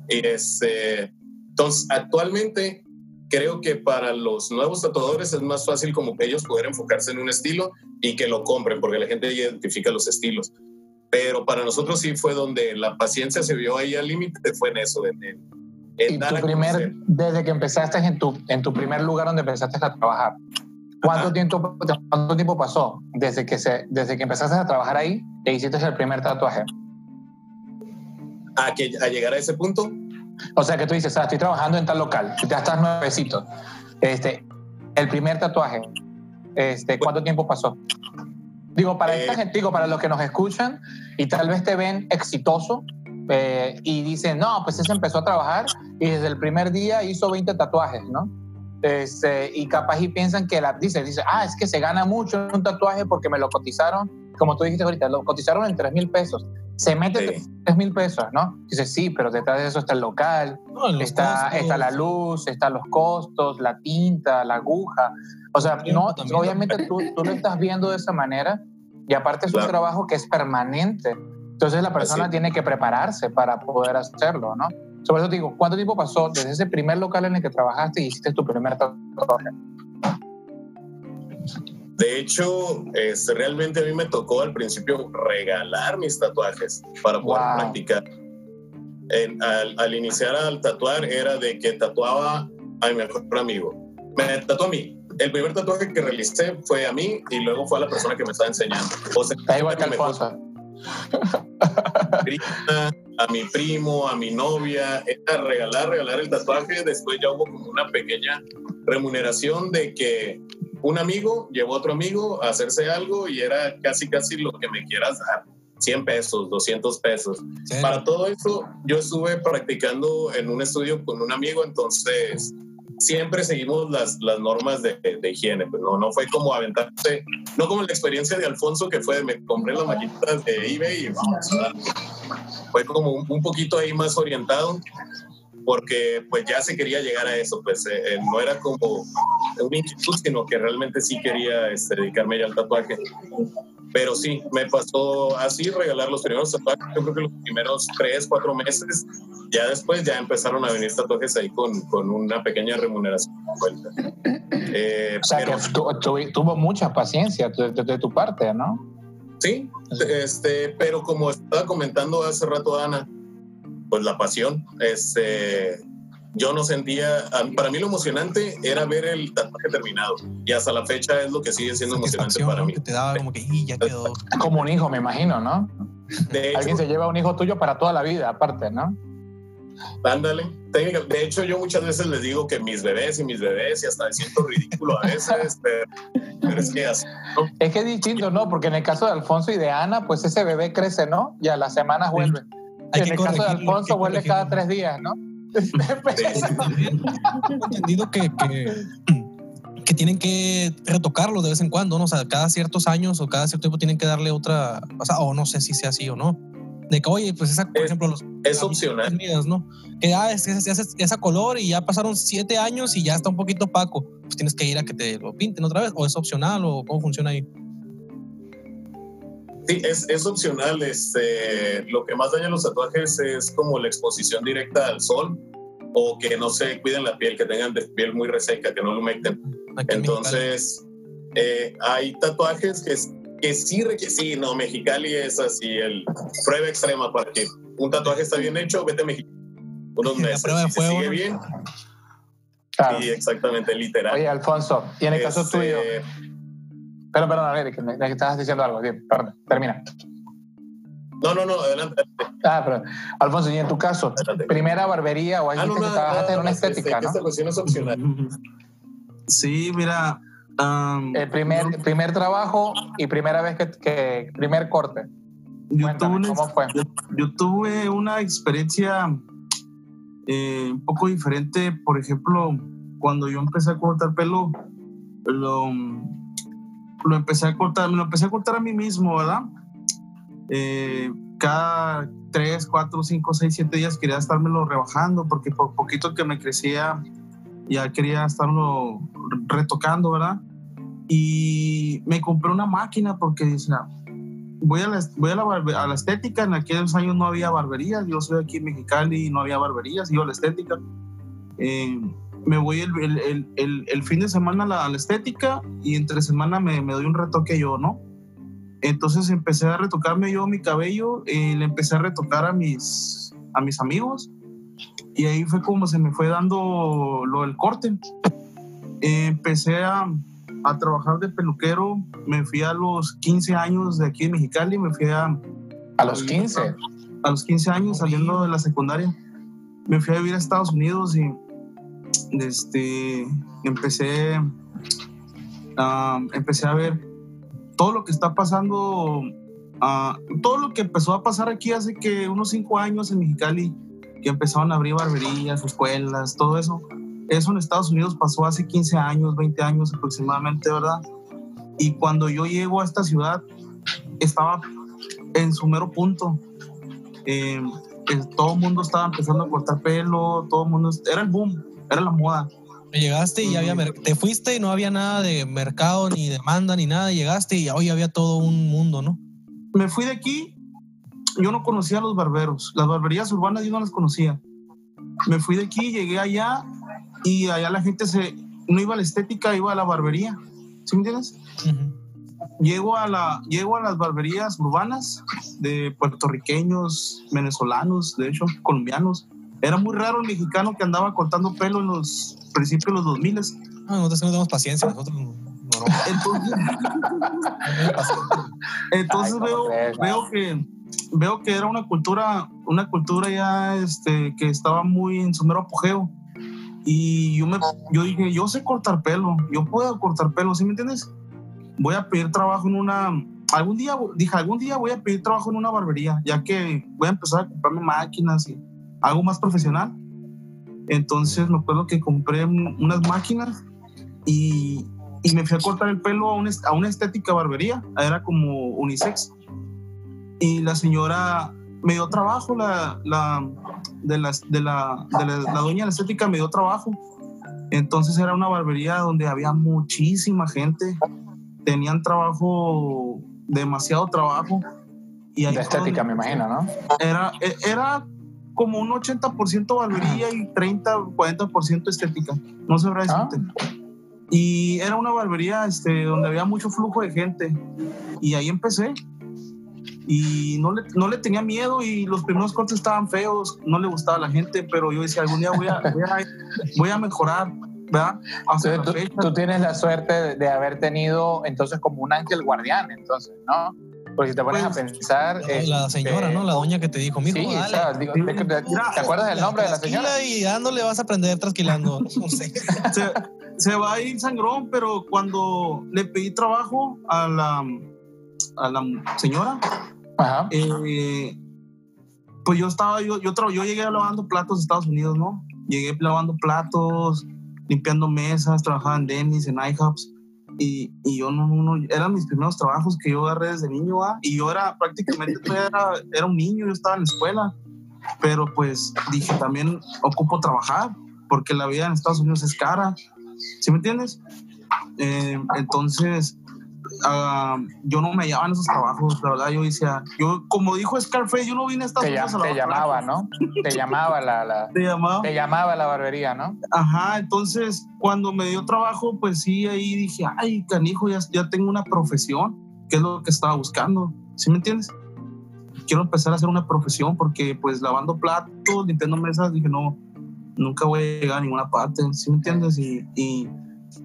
Y este, entonces, actualmente creo que para los nuevos tatuadores es más fácil como que ellos poder enfocarse en un estilo y que lo compren, porque la gente identifica los estilos. Pero para nosotros sí fue donde la paciencia se vio ahí al límite, fue en eso. En, en, tu primer, desde que empezaste en tu, en tu primer lugar donde empezaste a trabajar, ¿cuánto, tiempo, ¿cuánto tiempo pasó desde que, se, desde que empezaste a trabajar ahí e hiciste el primer tatuaje? A, que, a llegar a ese punto. O sea, que tú dices, ah, estoy trabajando en tal local, ya estás nuevecito. Este, el primer tatuaje, este, ¿cuánto tiempo pasó? Digo, para esta eh, gente, digo, para los que nos escuchan y tal vez te ven exitoso eh, y dicen, no, pues ese empezó a trabajar y desde el primer día hizo 20 tatuajes, ¿no? Este, y capaz y piensan que la dice, dice, ah, es que se gana mucho en un tatuaje porque me lo cotizaron, como tú dijiste ahorita, lo cotizaron en 3 mil pesos. Se mete sí. 3 mil pesos, ¿no? Dice, sí, pero detrás de eso está el local, está, está la luz, están los costos, la tinta, la aguja. O sea, no, obviamente tú, tú, lo estás viendo de esa manera y aparte es un trabajo que es permanente. Entonces la persona tiene que prepararse para poder hacerlo, ¿no? Sobre eso te digo, ¿cuánto tiempo pasó desde ese primer local en el que trabajaste y hiciste tu primer tatuaje? De hecho, este, realmente a mí me tocó al principio regalar mis tatuajes para poder practicar. al, al, iniciar al tatuar era de que tatuaba a mi mejor amigo. Me tatuó a mí, el primer tatuaje que realicé fue a mí y luego fue a la persona que me estaba enseñando. O sea, Está igual que Alfonso. a mi primo, a mi novia, era regalar, regalar el tatuaje. Después ya hubo como una pequeña remuneración de que un amigo llevó a otro amigo a hacerse algo y era casi, casi lo que me quieras dar. 100 pesos, 200 pesos. Para todo eso, yo estuve practicando en un estudio con un amigo, entonces siempre seguimos las, las normas de, de, higiene, pues no, no fue como aventarse, no como la experiencia de Alfonso que fue, me compré las maquinitas de eBay y vamos, fue como un, un, poquito ahí más orientado porque pues ya se quería llegar a eso, pues eh, eh, no era como un inquietud, sino que realmente sí quería este, dedicarme ya al tatuaje. Pero sí, me pasó así, regalar los primeros tatuajes, yo creo que los primeros tres, cuatro meses, ya después ya empezaron a venir tatuajes ahí con, con una pequeña remuneración. Eh, o sea, que tuvo mucha paciencia de, de, tu parte, ¿no? Sí, este, pero como estaba comentando hace rato Ana, pues la pasión. Este, yo no sentía, para mí lo emocionante era ver el tatuaje terminado y hasta la fecha es lo que sigue siendo emocionante para mí. te daba como que ya quedó. Como un hijo, me imagino, ¿no? De Alguien se lleva un hijo tuyo para toda la vida, aparte, ¿no? Ándale. De hecho, yo muchas veces les digo que mis bebés y mis bebés, y hasta me siento ridículo a veces, pero, es que así, Es que es distinto, ¿no? Porque en el caso de Alfonso y de Ana, pues ese bebé crece, ¿no? Y a las semanas vuelve en el caso de Alfonso vuelve cada tres días, ¿no? He entendido que, que, que, tienen que retocarlo de vez en cuando, ¿no? O sea, cada ciertos años o cada cierto tiempo tienen que darle otra, o, sea, o no sé si sea así o no. De que, oye, pues esa, por ejemplo, los, es opcional. ¿no? Que ya es, es, es, esa color y ya pasaron siete años y ya está un poquito opaco. Pues tienes que ir a que te lo pinten otra vez, o es opcional, o cómo funciona ahí. Sí, es, es opcional. Este, lo que más daña los tatuajes es como la exposición directa al sol o que no se cuiden la piel, que tengan de piel muy reseca, que no lo humecten. Entonces, eh, hay tatuajes que, que sí, que sí, no, Mexicali es así, el prueba extrema para que un tatuaje está bien hecho, vete a Mexicali unos meses. si se sigue bien. Sí, exactamente, literal. Oye, Alfonso, y en el caso este, tuyo, Perdón, perdón, a ver, que me, estabas diciendo algo. perdón, termina. No, no, no, adelante. Ah, pero Alfonso, y en tu caso, primera barbería o hay ah, que trabajaste en una estética, ¿no? Esta cuestión es opcional. Sí, mira. el primer, primer trabajo y primera vez que, que primer corte. Yo tuve ¿Cómo fue? Yo, tuve una experiencia eh, un poco diferente. Por ejemplo, cuando yo empecé a cortar pelo, lo, lo empecé a cortar, me lo empecé a cortar a mí mismo, ¿verdad? Eh, cada 3, 4, 5, 6, 7 días quería estármelo rebajando porque por poquito que me crecía ya quería estarlo retocando, ¿verdad? Y me compré una máquina porque decía, voy a la, voy a la, a la estética, en aquellos años no había barberías, yo soy aquí en Mexicali y no había barberías, yo a la estética. Eh, me voy el, el, el, el, fin de semana a la, a la, estética y entre semana me, me, doy un retoque yo, ¿no? Entonces empecé a retocarme yo mi cabello, y le empecé a retocar a mis, a mis amigos y ahí fue como se me fue dando lo del corte. empecé a, a, trabajar de peluquero, me fui a los 15 años de aquí en Mexicali, me fui a... ¿A los 15? A, a los 15 años saliendo de la secundaria. Me fui a vivir a Estados Unidos y este, empecé, empecé a ver todo lo que está pasando, todo lo que empezó a pasar aquí hace que unos cinco años en Mexicali, que empezaron a abrir barberías, escuelas, todo eso. Eso en Estados Unidos pasó hace 15 años, 20 años aproximadamente, ¿verdad? Y cuando yo llego a esta ciudad, estaba en su mero punto. Eh, todo el mundo estaba empezando a cortar pelo, todo el mundo, era el boom, era la moda. Llegaste y había, te fuiste y no había nada de mercado, ni demanda, ni nada. Llegaste y hoy había todo un mundo, ¿no? Me fui de aquí, yo no conocía a los barberos. Las barberías urbanas yo no las conocía. Me fui de aquí, llegué allá y allá la gente se, no iba a la estética, iba a la barbería. ¿Sí me entiendes? llego, a la, llego a las barberías urbanas de puertorriqueños, venezolanos, de hecho, colombianos era muy raro el mexicano que andaba cortando pelo en los principios de los 2000. No, nosotros no tenemos paciencia, nosotros no. Entonces, veo, veo que veo que era una cultura, una cultura ya este, que estaba muy en su mero apogeo. Y yo, me, yo dije, yo sé cortar pelo, yo puedo cortar pelo, ¿sí me entiendes? Voy a pedir trabajo en una, algún día, dije, algún día voy a pedir trabajo en una barbería, ya que voy a empezar a comprarme máquinas y algo más profesional. Entonces me acuerdo que compré unas máquinas y, y me fui a cortar el pelo a, a una estética barbería, era como unisex. Y la señora me dio trabajo, la, la, de, la, de, la, de la, dueña de la estética me dio trabajo. Entonces era una barbería donde había muchísima gente, tenían trabajo, demasiado trabajo. Y de estética, me imagino, ¿no? Era, e, era como un 80% barbería y 30, 40% estética. No se habrá ah. Y era una barbería este, donde había mucho flujo de gente. Y ahí empecé y no le, no le tenía miedo y los primeros cortes estaban feos, no le gustaba a la gente, pero yo decía, algún día voy a, voy a, mejorar, ¿verdad? Tú, tú, tienes la suerte de haber tenido entonces como un ángel guardián, entonces, ¿no? Porque si te pones a pensar... La, señora, ¿no? La doña que te dijo, sí, dale. ¿te, acuerdas del nombre de la señora? Y dándole vas a aprender trasquilando, no sé. se, se va a ir sangrón, pero cuando le pedí trabajo a la, a la señora, eh, pues yo estaba, yo, yo, yo llegué lavando platos de Estados Unidos, ¿no? Llegué lavando platos, limpiando mesas, trabajaba en Dennis, en IHOPs. Y, y yo no, no, eran mis primeros trabajos que yo agarré desde niño, ¿ah? Y yo era prácticamente, era, era un niño, yo estaba en la escuela. Pero pues dije, también ocupo trabajar, porque la vida en Estados Unidos es cara. ¿Sí me entiendes? Eh, entonces, Ah, yo no me llamaban esos trabajos, la verdad, yo decía, yo, como dijo Scarface, yo no vine a Estados te Unidos a Te llamaba, ¿no? Te llamaba la, la ¿Te, llamaba? te llamaba la barbería, ¿no? Ajá, entonces, cuando me dio trabajo, pues sí, ahí dije, ay, canijo, ya, ya tengo una profesión, que es lo que estaba buscando, ¿sí me entiendes? Quiero empezar a hacer una profesión porque, pues, lavando platos, limpiando mesas, dije, no, nunca voy a llegar a ninguna parte, ¿sí me entiendes? y, y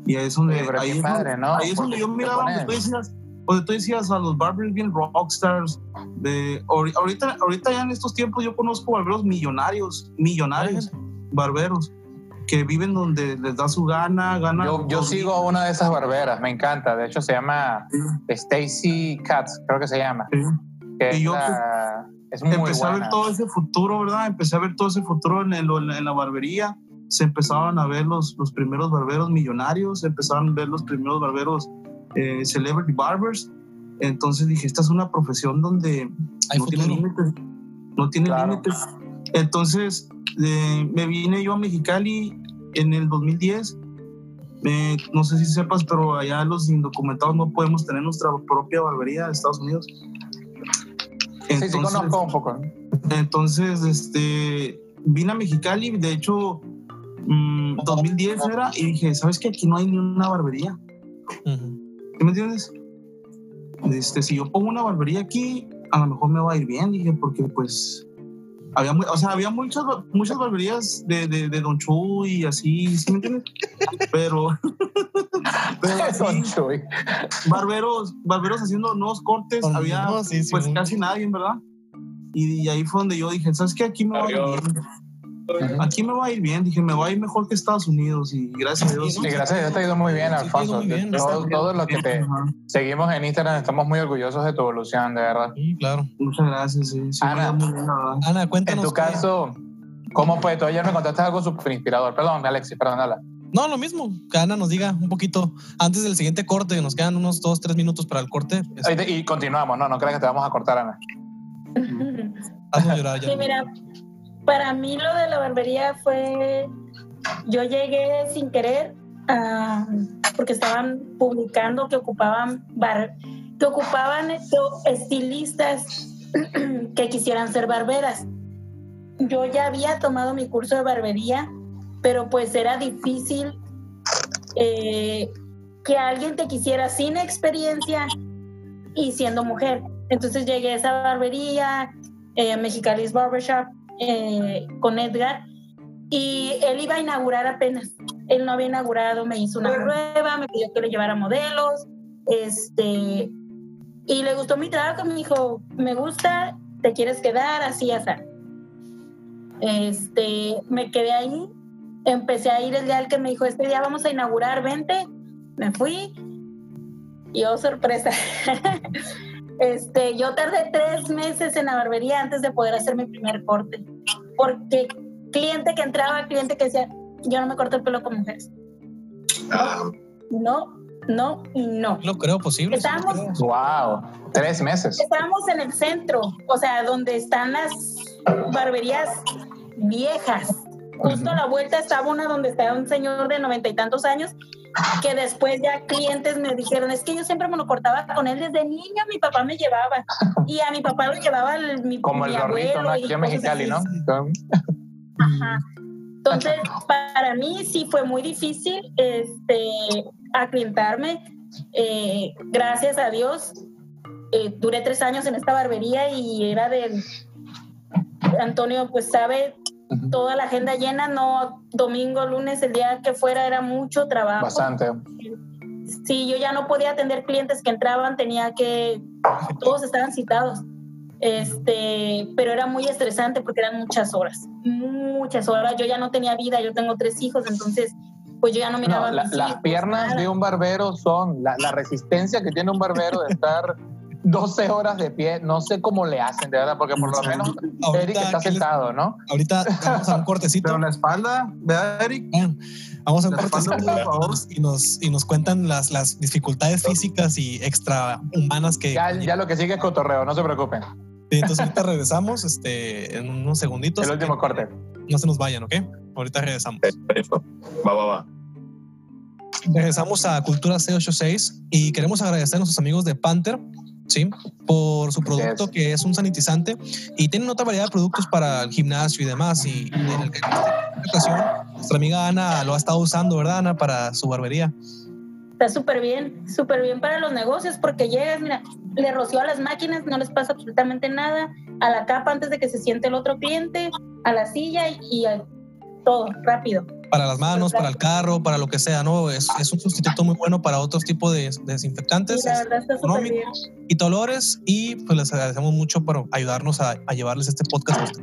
y ahí es donde, ahí, ¿no? ahí es donde yo miraba donde tú decías, donde tú decías a los barbers bien rockstars. De, ahorita, ahorita ya en estos tiempos yo conozco barberos millonarios, millonarios, barberos que viven donde les da su gana, gana. Yo, yo sigo a una de esas barberas, me encanta. De hecho, se llama Stacy Katz, creo que se llama. y yo es muy empecé a ver todo ese futuro, ¿verdad? Empecé a ver todo ese futuro en, el, en la barbería se empezaban a ver los, los primeros barberos millonarios, se empezaban a ver los primeros barberos eh, celebrity barbers. Entonces dije, esta es una profesión donde no tiene límites. No tiene límites. Entonces eh, me vine yo a Mexicali en el 2010. Eh, no sé si sepas, pero allá los indocumentados no podemos tener nuestra propia barbería de Estados Unidos. Entonces, sí, sí, conozco un poco. Entonces, este, vine a Mexicali, de hecho, 2010 mm, era, y dije, ¿sabes qué? Aquí no hay ni una barbería. ¿Qué me entiendes? Este, si yo pongo una barbería aquí, a lo mejor me va a ir bien, dije, porque pues había, o sea, había muchas, muchas barberías de, de, de Don Chuy y así, ¿sí me entiendes? Pero, pero barberos, barberos haciendo nuevos cortes, había pues casi nadie, ¿verdad? Y, y, ahí fue donde yo dije, ¿sabes qué? Aquí me va a ir bien. Aquí me va a ir bien, dije, me va a ir mejor que Estados Unidos y gracias a Dios. Sí, gracias a Dios te ha ido muy bien, Alfonso. Todos los que te seguimos en Instagram estamos muy orgullosos de tu evolución, de verdad. Sí, claro. Muchas gracias, sí. Ana, Ana, cuéntanos. En tu caso, ¿cómo fue? Tú ayer me contaste algo súper inspirador. Perdón, Alexis, perdónala. No, lo mismo. Que Ana nos diga un poquito antes del siguiente corte. Nos quedan unos dos, tres minutos para el corte. Y, continuamos. No, no creas que te vamos a cortar, Ana. Haznos llorar ya. Sí, mira, para mí lo de la barbería fue, yo llegué sin querer ah, porque estaban publicando que ocupaban bar, que ocupaban estilistas que quisieran ser barberas. Yo ya había tomado mi curso de barbería, pero pues era difícil eh, que alguien te quisiera sin experiencia y siendo mujer. Entonces llegué a esa barbería, eh, Mexicalis Barbershop, eh, con Edgar y él iba a inaugurar apenas. Él no había inaugurado, me hizo una prueba, me pidió que le llevara modelos, este, y le gustó mi trabajo, me dijo, me gusta, te quieres quedar, así, así. Este, me quedé ahí, empecé a ir el día que me dijo, este día vamos a inaugurar, vente, me fui, y oh sorpresa, Este, yo tardé tres meses en la barbería antes de poder hacer mi primer corte. Porque cliente que entraba, cliente que decía, yo no me corto el pelo con mujeres. Ah, No, no y no. No creo posible. Estábamos- creo. Wow, tres meses. Estábamos en el centro, o sea, donde están las barberías viejas. Justo a la vuelta estaba una donde estaba un señor de noventa y tantos años que después ya clientes me dijeron, es que yo siempre me lo cortaba con él desde niño, mi papá me llevaba. Y a mi papá lo llevaba el, mi, Como el gorrito, ¿no? Aquí en Mexicali, ¿no? Ajá. Entonces, para mí sí fue muy difícil este, aclientarme. Eh, gracias a Dios, eh, duré tres años en esta barbería y era del... Antonio, pues sabe. Toda la agenda llena, no domingo, lunes, el día que fuera era mucho trabajo. Bastante. Sí, yo ya no podía atender clientes que entraban, tenía que, todos estaban citados. Este, pero era muy estresante porque eran muchas horas, muchas horas. Yo ya no tenía vida, yo tengo tres hijos, entonces, pues yo ya no miraba. No, a la- mis las piernas nada. de un barbero son la, la resistencia que tiene un barbero de estar 12 horas de pie. No sé cómo le hacen, de verdad, porque por lo menos Ahorita, Eric está ¿qué les- sentado, ¿no? Ahorita vamos a un cortecito. Pero la espalda, ¿verdad, Eric? Bueno, Vamos a un La espalda, cortecito por favor. y nos, y nos cuentan las, las dificultades físicas y extrahumanas que. Ya, ya lo que sigue es cotorreo, no se preocupen. Sí, Entonces ahorita regresamos este, en unos segunditos. El último corte. No se nos vayan, ¿ok? Ahorita regresamos. eso. Va, va, va. Regresamos a Cultura C86 y queremos agradecer a nuestros amigos de Panther, ¿sí? Por su producto que es un sanitizante y tienen otra variedad de productos para el gimnasio y demás. Y en el que en esta ocasión nuestra amiga Ana lo ha estado usando, ¿verdad, Ana? Para su barbería. Está súper bien, súper bien para los negocios porque llegas, mira, le roció a las máquinas, no les pasa absolutamente nada, a la capa antes de que se siente el otro cliente, a la silla y, y a todo, rápido. Para las manos, para el carro, para lo que sea, ¿no? Es, es un sustituto muy bueno para otros tipos de, de Y desinfectantes. la es verdad está súper bien. económico y dolores y pues les agradecemos mucho por ayudarnos a, a llevarles este podcast.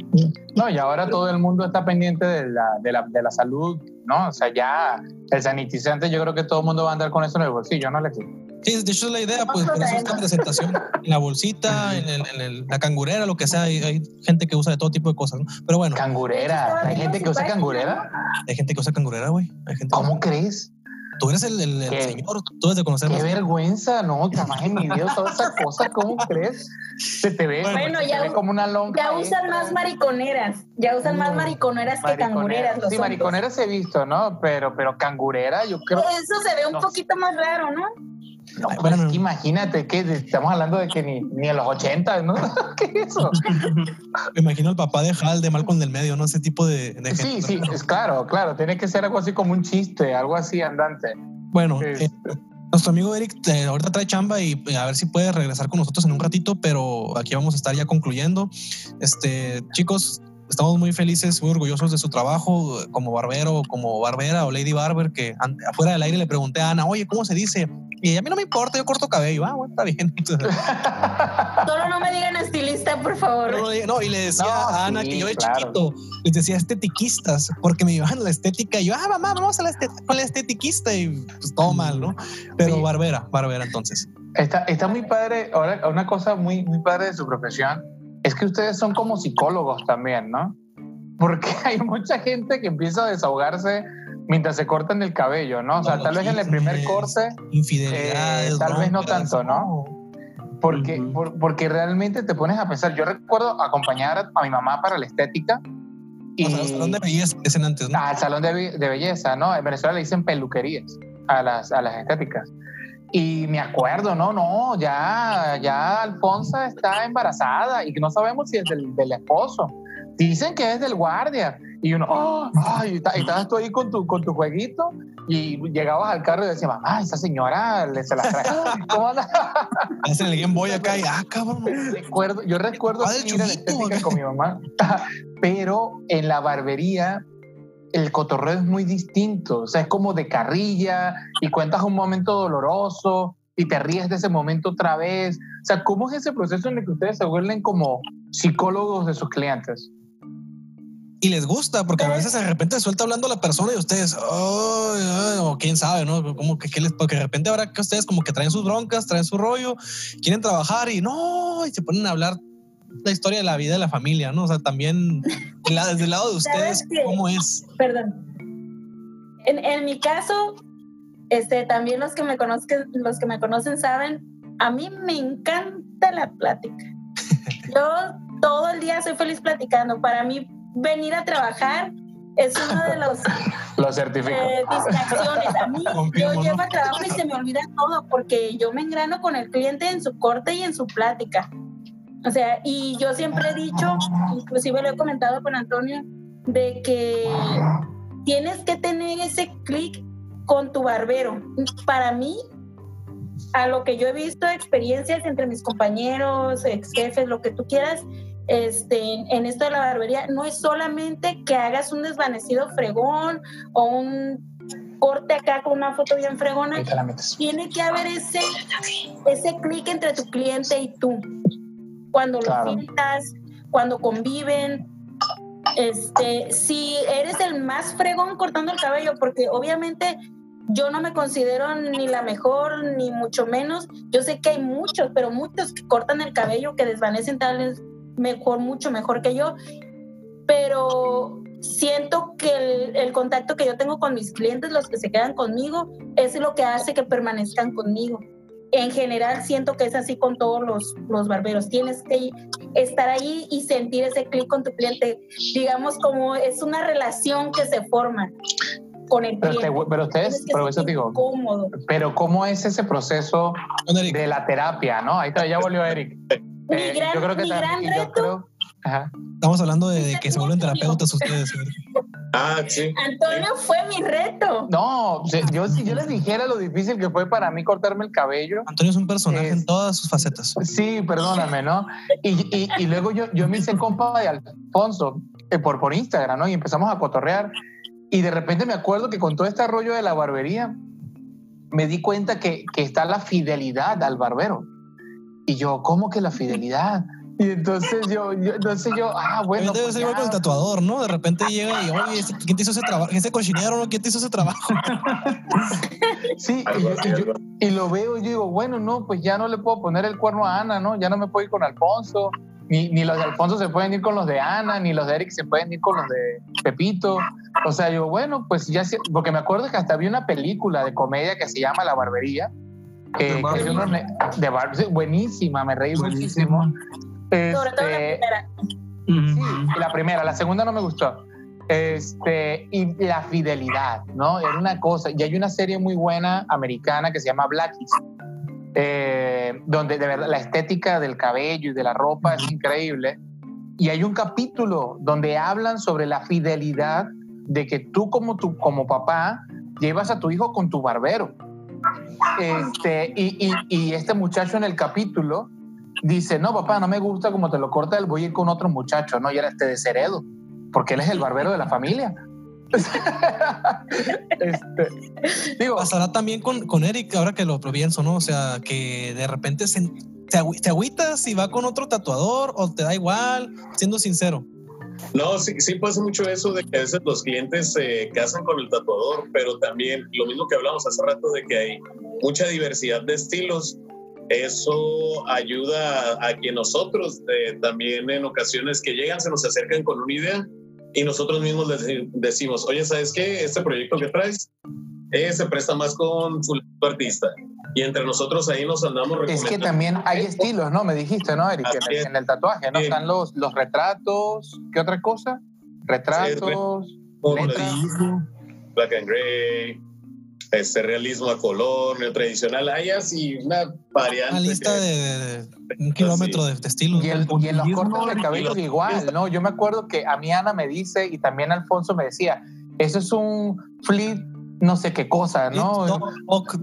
No, y ahora todo el mundo está pendiente de la, de, la, de la salud, ¿no? O sea, ya el sanitizante, yo creo que todo el mundo va a andar con eso en el bolsillo, ¿no, Alexis? Sí, de hecho es la idea, pues por eso esta presentación en la bolsita, en, el- en el- la cangurera, lo que sea, hay, hay gente que usa de todo tipo de cosas, ¿no? Pero bueno, Cangurera. ¿Hay gente que usa cangurera? hay gente que usa cangurera, güey. ¿Cómo crees? Tú eres el, el- el ¿Qué? señor, tú debes de conocerlo. Qué vergüenza, ¿no? Jamás en mi vida toda esa cosa, ¿cómo crees? Se te ve, Bueno, se te ya- ve como una lonja. Ya usan extra. más mariconeras, ya usan más No. mariconeras que cangureras. Los Sí, hombres. mariconeras he visto, ¿no? Pero, pero cangurera, yo creo. Eso se ve un No. poquito más raro, ¿no? No, Ay, bueno, es que imagínate que estamos hablando de que ni, ni en los 80, ¿no? ¿Qué es eso? Me imagino al papá de Hal, de Malcolm del medio, ¿no? Ese tipo de, de gente. Sí, sí, es claro, claro. Tiene que ser algo así como un chiste, algo así andante. Bueno, Este, eh, nuestro amigo Eric eh, ahorita trae chamba y eh, a ver si puede regresar con nosotros en un ratito, pero aquí vamos a estar ya concluyendo. Este, chicos, estamos muy felices, muy orgullosos de su trabajo como barbero, como barbera o lady barber, que afuera del aire le pregunté a Ana, oye, ¿cómo se dice? Y a mí no me importa, yo corto cabello. Ah, bueno, está bien. Solo no me digan estilista, por favor. No, y le decía No, a Ana sí, que yo de claro. chiquito les decía estetiquistas porque me llevaban la estética y yo, ah, mamá, vamos a la estética con la estetiquista y pues todo mal, ¿no? Pero Sí. barbera, barbera entonces. Está, está muy padre, ahora una cosa muy, muy padre de su profesión es que ustedes son como psicólogos también, ¿no? Porque hay mucha gente que empieza a desahogarse mientras se cortan el cabello, ¿no? O sea, tal vez en el primer corte. Eh, tal vez no tanto, ¿no? porque, por- porque realmente te pones a pensar. Yo recuerdo acompañar a mi mamá para la estética y O sea, los salón de belleza que dicen antes, ¿no? al salón de belleza, ¿no? En Venezuela le dicen peluquerías a las, a las estéticas. Y me acuerdo, no, no, ya, ya Alfonsa está embarazada y que no sabemos si es del, del esposo. Dicen que es del guardia. Y uno, "Oh, ay, y ta- y estabas tú ahí con tu, con tu jueguito y llegabas al carro y decías, mamá, esa señora le se la trae. ¿Cómo anda? Hacen el Game Boy acá y, ah, cabrón. recuerdo, yo recuerdo ir a la estética con mi mamá, pero en la barbería el cotorreo es muy distinto, o sea, es como de carrilla y cuentas un momento doloroso y te ríes de ese momento otra vez. O sea, ¿cómo es ese proceso en el que ustedes se vuelven como psicólogos de sus clientes? y les gusta, porque a veces de repente suelta hablando la persona y ustedes, o quién sabe, ¿no? Como que, les, porque de repente ahora que ustedes como que traen sus broncas, traen su rollo, quieren trabajar y no, y se ponen a hablar la historia de la vida de la familia, ¿no? O sea, también desde el lado de ustedes, ¿cómo es? Perdón. En, en, mi caso, este, también los que me conocen, los que me conocen saben, a mí me encanta la plática. Yo todo el día soy feliz platicando. Para mí venir a trabajar es uno de los Lo certifico. Eh, distracciones. A mí yo llevo a trabajo y se me olvida todo porque yo me engrano con el cliente en su corte y en su plática. O sea, y yo siempre he dicho, inclusive lo he comentado con Antonio, de que tienes que tener ese clic con tu barbero. Para mí, a lo que yo he visto, experiencias entre mis compañeros, ex jefes, lo que tú quieras, este, en esto de la barbería, no es solamente que hagas un desvanecido fregón o un corte acá con una foto bien fregona. Tiene que haber ese, ese clic entre tu cliente y tú. Cuando lo pintas, cuando conviven. Este, si eres el más fregón cortando el cabello, porque obviamente yo no me considero ni la mejor, ni mucho menos. Yo sé que hay muchos, pero muchos que cortan el cabello, que desvanecen tal mejor, mucho mejor que yo, pero siento que el, contacto que yo tengo con mis clientes, los que se quedan conmigo, es lo que hace que permanezcan conmigo. En general siento que es así con todos los, los barberos. Tienes que estar ahí y sentir ese clic con tu cliente. Digamos como es una relación que se forma con el pero cliente. pero ustedes, pero eso digo, cómodo. pero ¿cómo es ese proceso de la terapia? ¿no? Ahí ya volvió Eric. Mi eh, gran, yo creo que mi gran reto. Estamos hablando de, que se vuelven terapeutas ustedes. Ah, sí. Antonio fue mi reto. No, yo si yo les dijera lo difícil que fue para mí cortarme el cabello. Antonio es un personaje en todas sus facetas. Sí, perdóname, ¿no? Y, y, y luego yo, yo me hice compa de Alfonso eh, por, por Instagram, ¿no? Y empezamos a cotorrear. Y de repente me acuerdo que con todo este rollo de la barbería, me di cuenta que, que está la fidelidad al barbero. Y yo, ¿cómo que la fidelidad? Y entonces yo, yo entonces yo, ah, bueno. Debe pues ser igual con el tatuador, ¿no? De repente llega y, oye, este, ¿quién te hizo ese trabajo? ¿Ese cochinero, no? ¿Quién te hizo ese trabajo? sí, y, y, lo veo y yo digo, bueno, no, pues ya no le puedo poner el cuerno a Ana, ¿no? Ya no me puedo ir con Alfonso, ni, ni los de Alfonso se pueden ir con los de Ana, ni los de Eric se pueden ir con los de Pepito. O sea, yo, bueno, pues ya, porque me acuerdo que hasta había una película de comedia que se llama La Barbería eh, de bar, buenísima, me reí muchísimo. Sobre todo la este, primera. Sí, la primera, la segunda no me gustó. Este, y la fidelidad, ¿no? Era una cosa. Y hay una serie muy buena americana que se llama Blackies, eh, donde de verdad la estética del cabello y de la ropa es increíble. Y hay un capítulo donde hablan sobre la fidelidad de que tú como, tu, como papá llevas a tu hijo con tu barbero. Este, y, y, este muchacho en el capítulo dice, no, papá, no me gusta como te lo corta él, voy a ir con otro muchacho, ¿no? Y era este desheredo, porque él es el barbero de la familia. este, digo, Pasará también con, con, Eric, ahora que lo pienso, ¿no? O sea, que de repente se, te, te agüitas si va con otro tatuador o te da igual, siendo sincero. No, sí, sí pasa mucho eso de que a veces los clientes se casan con el tatuador, pero también lo mismo que hablamos hace rato de que hay mucha diversidad de estilos. Eso ayuda a que nosotros eh, también en ocasiones que llegan se nos acercan con una idea y nosotros mismos les decimos, oye, ¿sabes qué? Este proyecto que traes eh, se presta más con su artista y entre nosotros ahí nos andamos Es que también hay estilos, ¿no? Me dijiste, ¿no, Eric? En el, tatuaje, ¿no? Están los, los retratos, ¿qué otra cosa? Retratos, black and gray, este realismo a color, tradicional, hay así una variante. Una lista de, un kilómetro de, estilos. Y, el, y en los cortes de cabello igual, ¿no? Yo me acuerdo que a mí Ana me dice y también Alfonso me decía, eso es un flip no sé qué cosa, ¿no?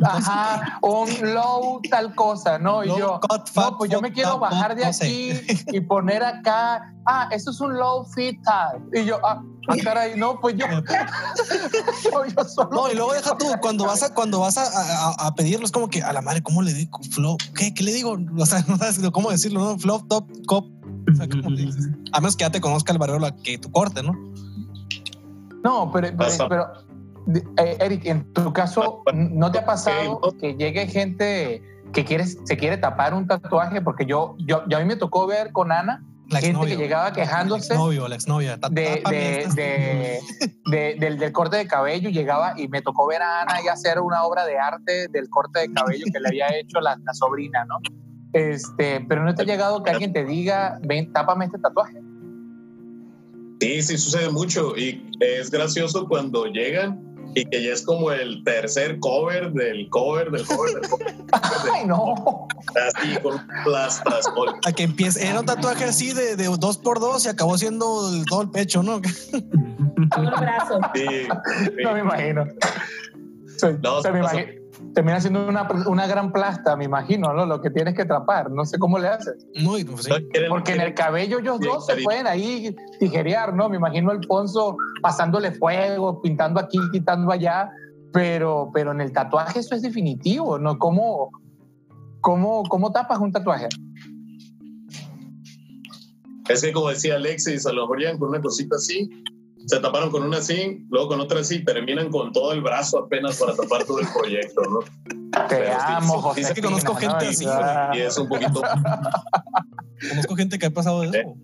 Ajá, un low tal cosa, ¿no? Y yo, no, pues yo me quiero bajar de aquí y poner acá, ah, eso es un low fit tal. Y yo, ah, ah caray, no, pues yo, yo, solo No, y luego deja tú, cuando vas a, cuando vas a, a, pedirlo, es como que, a la madre, ¿cómo le digo? Flow, ¿qué? ¿Qué le digo? O sea, no sabes cómo decirlo, ¿no? Flow, top, cop. O sea, ¿cómo A menos que ya te conozca el barrio que tú corte, ¿no? No, pero, pero, pero, eh, Eric, en tu caso, ¿no te ha pasado que llegue gente que quiere, se quiere tapar un tatuaje? Porque yo, yo, yo a mí me tocó ver con Ana La gente que llegaba quejándose exnovio, la exnovia. Ta- de, tápame de- estas- de- de- del, del corte de cabello, llegaba y me tocó ver a Ana y hacer una obra de arte del corte de cabello que le había hecho la, la sobrina, ¿no? Este, pero no te ha llegado que alguien te diga, ven, tápame este tatuaje. Sí, sí sucede mucho y es gracioso cuando llegan y que ya es como el tercer cover del cover del cover del cover. Ay, no. Así con plastas. con- A que empiece, era un tatuaje así de, de dos por dos y acabó siendo el- todo el pecho, ¿no? todo el brazo. Sí, sí. No me imagino. Se, No, se me pasa- imagi- termina siendo una, una gran plasta, me imagino, ¿no? Lo que tienes que trapar. No sé cómo le haces. Muy, pues sí. Porque en el cabello ellos dos se pueden ahí tijerear, ¿no? Me imagino a Alfonso pasándole fuego, pintando aquí, quitando allá, pero, pero en el tatuaje eso es definitivo, ¿no? ¿Cómo, cómo, cómo tapas un tatuaje? Es que como decía Alexis, a lo mejor llegan con una cosita así, se taparon con una así, luego con otra así, terminan con todo el brazo apenas para tapar todo el proyecto, ¿no? Te Pero amo, sí, José. sí, que conozco gente así, Y es un poquito... Conozco gente que ha pasado de eso.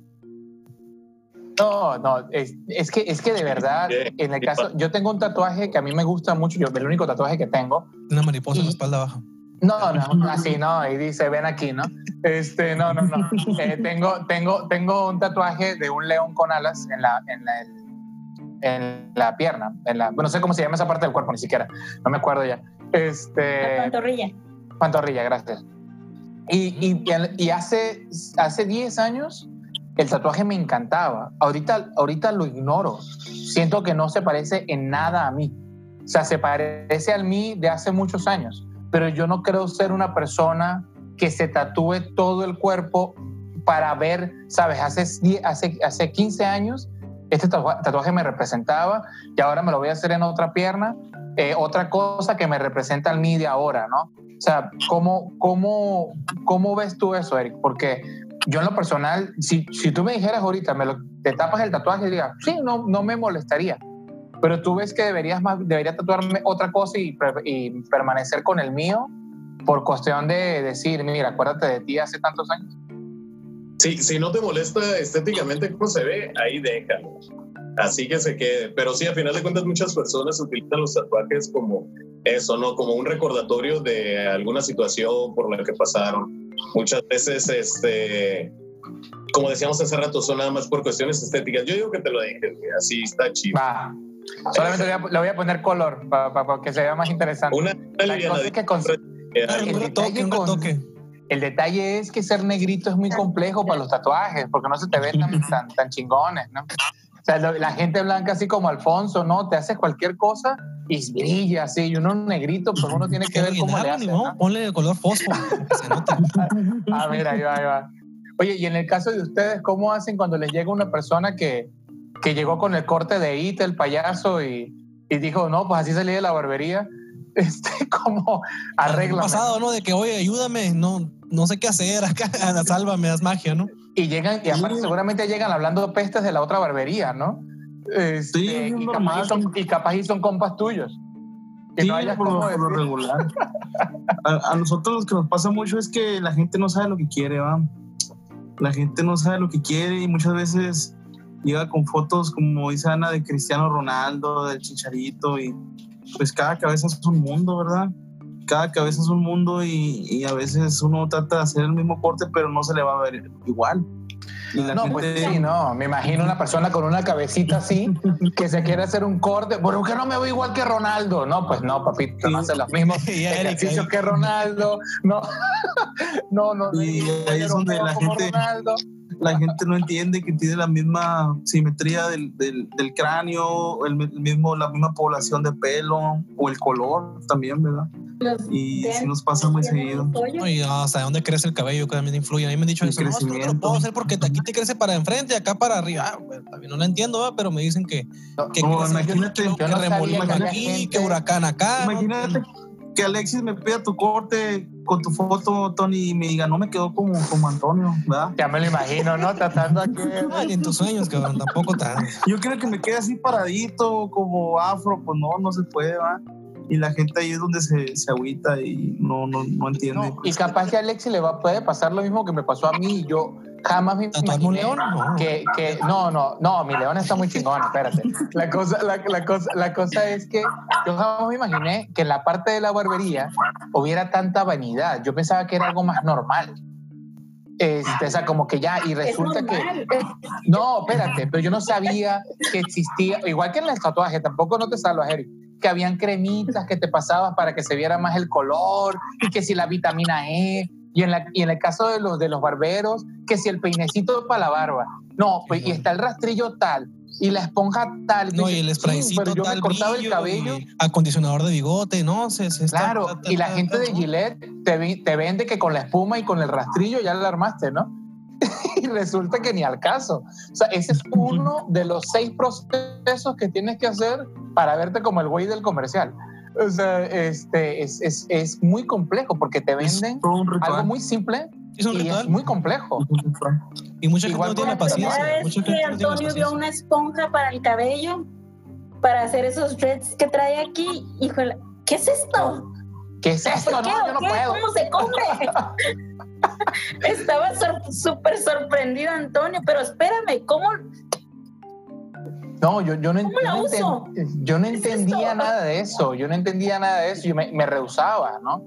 No, no, es, es que, es que de verdad, Bien, en el caso, yo tengo un tatuaje que a mí me gusta mucho, yo, el único tatuaje que tengo, Una mariposa en la Y- espalda baja. No, no, así no, y dice, ven aquí, ¿no? Este, no, no, no. Eh, tengo, tengo, tengo un tatuaje de un león con alas en la, en la, en la pierna, en la, bueno, no sé cómo se llama esa parte del cuerpo, ni siquiera, no me acuerdo ya. La Este, pantorrilla. pantorrilla, gracias. Y, y, y hace, hace 10 años el tatuaje me encantaba. Ahorita, ahorita lo ignoro. Siento que no se parece en nada a mí. O sea, se parece al mí de hace muchos años. Pero yo no creo ser una persona que se tatúe todo el cuerpo para ver, ¿sabes? Hace, hace, hace 15 años este tatua- tatuaje me representaba y ahora me lo voy a hacer en otra pierna. Eh, otra cosa que me representa al mí de ahora, ¿no? O sea, ¿cómo, cómo, cómo ves tú eso, Eric? Porque yo en lo personal, si, si tú me dijeras ahorita, me lo, te tapas el tatuaje y digas, sí, no, no me molestaría. Pero tú ves que deberías más, debería tatuarme otra cosa y, y permanecer con el mío por cuestión de decir, mira, acuérdate de ti hace tantos años. Sí, si no te molesta estéticamente cómo se ve, ahí déjalo. Así que se quede. Pero sí, a final de cuentas, muchas personas utilizan los tatuajes como eso, ¿no? Como un recordatorio de alguna situación por la que pasaron. Muchas veces, este, como decíamos hace rato, son nada más por cuestiones estéticas. Yo digo que te lo dejes, así está chido. Va. Solamente le voy a, le voy a poner color para que se vea más interesante. Una, una que con- Ah, el un retoque, un retoque. El detalle es que ser negrito es muy complejo para los tatuajes, porque no se te ve tan, tan, tan chingones, ¿no? O sea, la gente blanca, así como Alfonso, ¿no? Te haces cualquier cosa y brilla así, y uno negrito, pues uno tiene que ver cómo le hace, ¿no? Ponle el color fósforo. se note. Ah, mira, ahí va, ahí va. Oye, y en el caso de ustedes, ¿cómo hacen cuando les llega una persona que, que llegó con el corte de It, el payaso, y, y dijo, no, pues así salí de la barbería? Este, ¿Cómo Ha arregla? pasado, ¿no? De que, oye, ayúdame, no, no sé qué hacer acá, sálvame, haz magia, ¿no? Y llegan, y aparte Sí. seguramente llegan hablando pestes de la otra barbería, ¿no? Este, Sí, es y, capaz son, y capaz y son compas tuyos. Que Sí, no hayas por, lo, por regular. A, a nosotros lo que nos pasa mucho es que la gente no sabe lo que quiere, ¿va? La gente no sabe lo que quiere y muchas veces llega con fotos, como dice Ana, de Cristiano Ronaldo, del Chicharito y pues cada cabeza es un mundo, ¿verdad? Cada cabeza es un mundo y, y a veces uno trata de hacer el mismo corte, pero no se le va a ver igual. Y la No, gente- pues sí, no. Me imagino una persona con una cabecita así que se quiere hacer un corte. ¿Por qué no me veo igual que Ronaldo? No, pues no, papito, no hace los mismos ejercicios que Ronaldo. No, no, no. Y no, ahí es donde la gente- Ronaldo. La gente no entiende que tiene la misma simetría del, del, del cráneo, el, el mismo, la misma población de pelo o el color también, ¿verdad? Los Y dientes nos pasa muy seguido. hoyos. Oye, hasta dónde crece el cabello que también influye. A mí me han dicho El eso. No, no te lo puedo hacer porque aquí te crece para enfrente y acá para arriba. Ah, pues, también no lo entiendo, ¿va? pero me dicen que, que, No, imagínate, que remolino que había aquí, gente- que huracán acá. ¿no? Que Alexis me pida tu corte con tu foto, Tony, y me diga, no me quedó como, como Antonio, ¿verdad? Ya me lo imagino, ¿no? Tratando aquí. Ay, en tus sueños, cabrón, tampoco tan. Yo quiero que me quede así paradito, como afro, pues no, no se puede, ¿va? Y la gente ahí es donde se, se agüita y no, no, no entiende. No, y capaz que a Alexis le va, puede pasar lo mismo que me pasó a mí. Yo jamás me ¿Tatuarme un imaginé león? No. que, que no, no, no, mi león está muy chingón, espérate. La cosa, la, la cosa, la cosa es que yo jamás me imaginé que en la parte de la barbería hubiera tanta vanidad. Yo pensaba que era algo más normal. Este, o sea, como que ya, y Es resulta que no, espérate, pero yo no sabía que existía, igual que en el tatuaje, tampoco no te salvas, Eric, que habían cremitas que te pasabas para que se viera más el color, y que si la vitamina E, y en, la, y en el caso de los, de los barberos, que si el peinecito para la barba. No, pues, y está el rastrillo tal, y la esponja tal. No, y dices, el "Sí, spraycito pero yo tal me cortaba el cabello. y acondicionador de bigote, no, se, se está- Claro, y la gente de Gillette te, te vende que con la espuma y con el rastrillo ya la armaste, ¿no? y resulta que ni al caso. O sea, ese es uno de los seis procesos que tienes que hacer para verte como el güey del comercial. O sea, este, es, es, es muy complejo porque te venden algo muy simple Es un y es ritual. muy complejo. Es un ritual. Y mucha Igual gente no tiene la paciencia. Mucha que no Antonio vio una esponja para el cabello, para hacer esos dreads que trae aquí, híjole, ¿qué es esto? ¿Qué es esto? ¿Por No, qué? yo ¿O no qué? puedo. ¿Cómo se come? Estaba sor- súper sorprendido Antonio, pero espérame, ¿cómo? No, yo, yo no, ¿Cómo la yo no uso? enten- yo no ¿Qué es entendía nada de eso, yo no entendía nada de eso, yo me, me rehusaba, ¿no?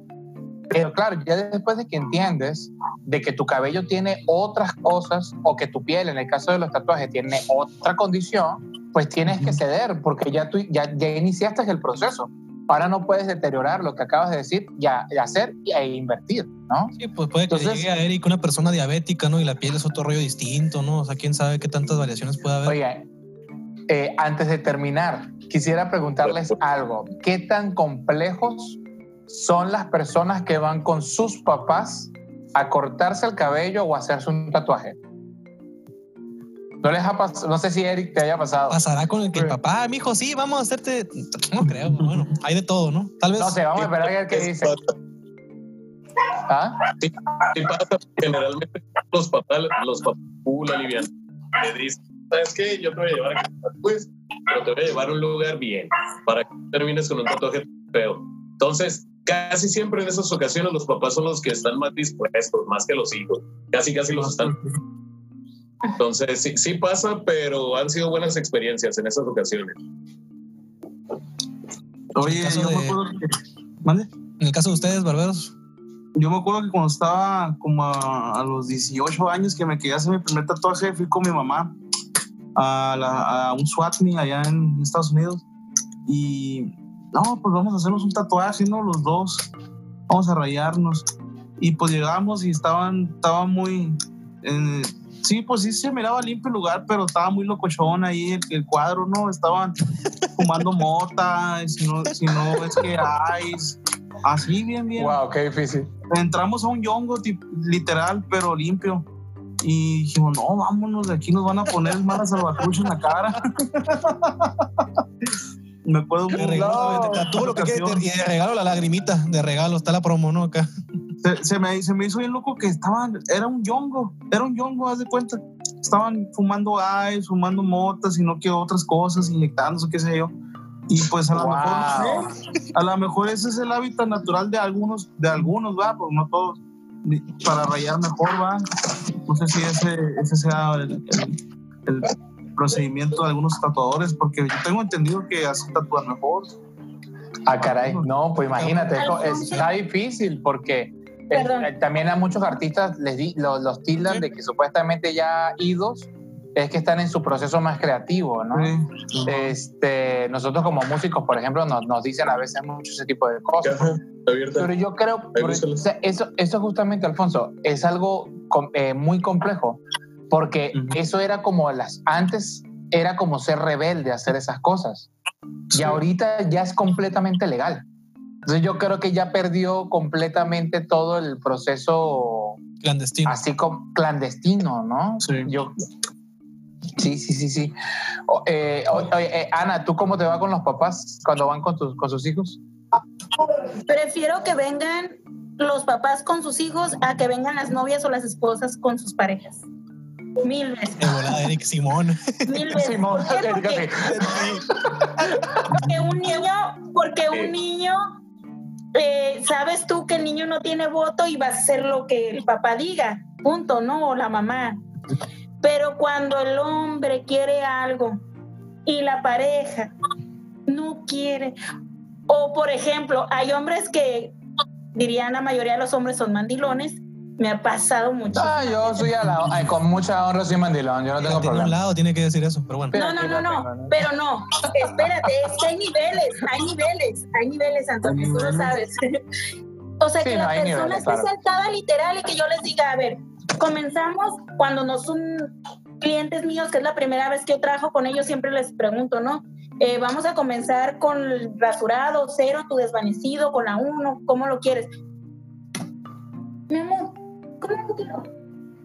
Pero claro, ya después de que entiendes de que tu cabello tiene otras cosas o que tu piel, en el caso de los tatuajes, tiene otra condición, pues tienes que ceder porque ya tú ya, ya iniciaste el proceso. Ahora no puedes deteriorar lo que acabas de decir, ya y hacer e invertir, ¿no? Sí, pues puede que Entonces- llegue a Eric una persona diabética, ¿no? Y la piel es otro rollo distinto, ¿no? O sea, quién sabe qué tantas variaciones puede haber. Oye, eh, antes de terminar, quisiera preguntarles algo. ¿Qué tan complejos son las personas que van con sus papás a cortarse el cabello o a hacerse un tatuaje? No les ha pas- no sé si Eric te haya pasado. Pasará con el que el papá, mijo, sí, vamos a hacerte. No creo, bueno, hay de todo, ¿no? Tal vez. No sé, vamos a esperar a ver qué dice. ¿Ah? Sí pasa, generalmente los papás, los papás, uh, la liviana, le dicen, ¿sabes qué? Yo te voy a llevar a tatúes, pero te voy a llevar a un lugar bien, para que no termines con un tatuaje feo. Entonces, casi siempre en esas ocasiones los papás son los que están más dispuestos, más que los hijos. Casi, casi los están. Entonces, sí, sí pasa, pero han sido buenas experiencias en esas ocasiones. Oye, En caso yo me de- acuerdo que. ¿Mande? En el caso de ustedes, barberos. Yo me acuerdo que cuando estaba como a, a los 18 años que me quería hacer mi primer tatuaje, fui con mi mamá a, la- a un SWAT meet allá en Estados Unidos. Y no, pues vamos a hacernos un tatuaje, ¿no? Los dos. Vamos a rayarnos. Y pues llegamos y estaban, estaban muy. eh, sí, pues sí se miraba limpio el lugar, pero estaba muy locochón ahí el, el cuadro, ¿no? Estaban fumando mota, y si no, si no es que hay. Así, bien, bien Wow, qué difícil. entramos a un yongo literal, pero limpio. Y dijimos, no, vámonos, de aquí nos van a poner mala salvatrucha en la cara. Me acuerdo De regalo, No, lo que quieres, y de regalo la lagrimita, de regalo, está la promo, ¿no? Acá. se, se me, se me hizo bien loco que estaban, era un yongo, era un yongo, haz de cuenta. Estaban fumando ice, fumando motas y no que otras cosas, inyectándose, qué sé yo. Y pues a lo Wow. mejor, a lo mejor ese es el hábitat natural de algunos, de algunos, va, pues no todos. Para rayar mejor, va. No sé si ese, ese sea el, el- el procedimiento de algunos tatuadores, porque yo tengo entendido que así tatúan mejor. Ah, caray. No, pues imagínate, está difícil porque Perdón. eh, también a muchos artistas les di- los, los tildan de que supuestamente ya idos es que están en su proceso más creativo, ¿no? Sí. Este, nosotros como músicos, por ejemplo, nos, nos dicen a veces mucho ese tipo de cosas. Abierta. Pero yo creo, la- o sea, eso, eso justamente, Alfonso, es algo com- eh, muy complejo, porque Ujú. eso era como las, antes era como ser rebelde, hacer esas cosas. Sí. Y ahorita ya es completamente legal. Entonces yo creo que ya perdió completamente todo el proceso Clandestino. así como clandestino, ¿no? Sí. Yo, sí, sí, sí, sí. O- eh, oye, eh, Ana, ¿tú cómo te va con los papás cuando van con, tus, con sus hijos? Prefiero que vengan los papás con sus hijos a que vengan las novias o las esposas con sus parejas. Mil veces. De volada, Eric Simón. Mil veces. Simón, ¿Por qué? fíjate. Porque, porque un niño, porque un niño, eh, sabes tú que el niño no tiene voto y va a hacer lo que el papá diga, punto, ¿no? O la mamá. Pero cuando el hombre quiere algo y la pareja no quiere, o por ejemplo, hay hombres que dirían la mayoría de los hombres son mandilones, me ha pasado mucho. Ah, yo soy a la, ay, con mucha honra soy mandilón, yo no tengo Tiene un problema. lado, tiene que decir eso, pero bueno. No, no, no, no, pero no, espérate, es que hay niveles, hay niveles, hay niveles, Antonio, tú lo sabes. O sea, Sí, que la persona niveles, esté claro. sentada literal y que yo les diga, a ver, comenzamos cuando no son clientes míos, que es la primera vez que yo trabajo con ellos, siempre les pregunto, ¿no? Eh, vamos a comenzar con el rasurado, cero, tu desvanecido, con la uno, ¿cómo lo quieres? Mi amor, ¿cómo lo quiero?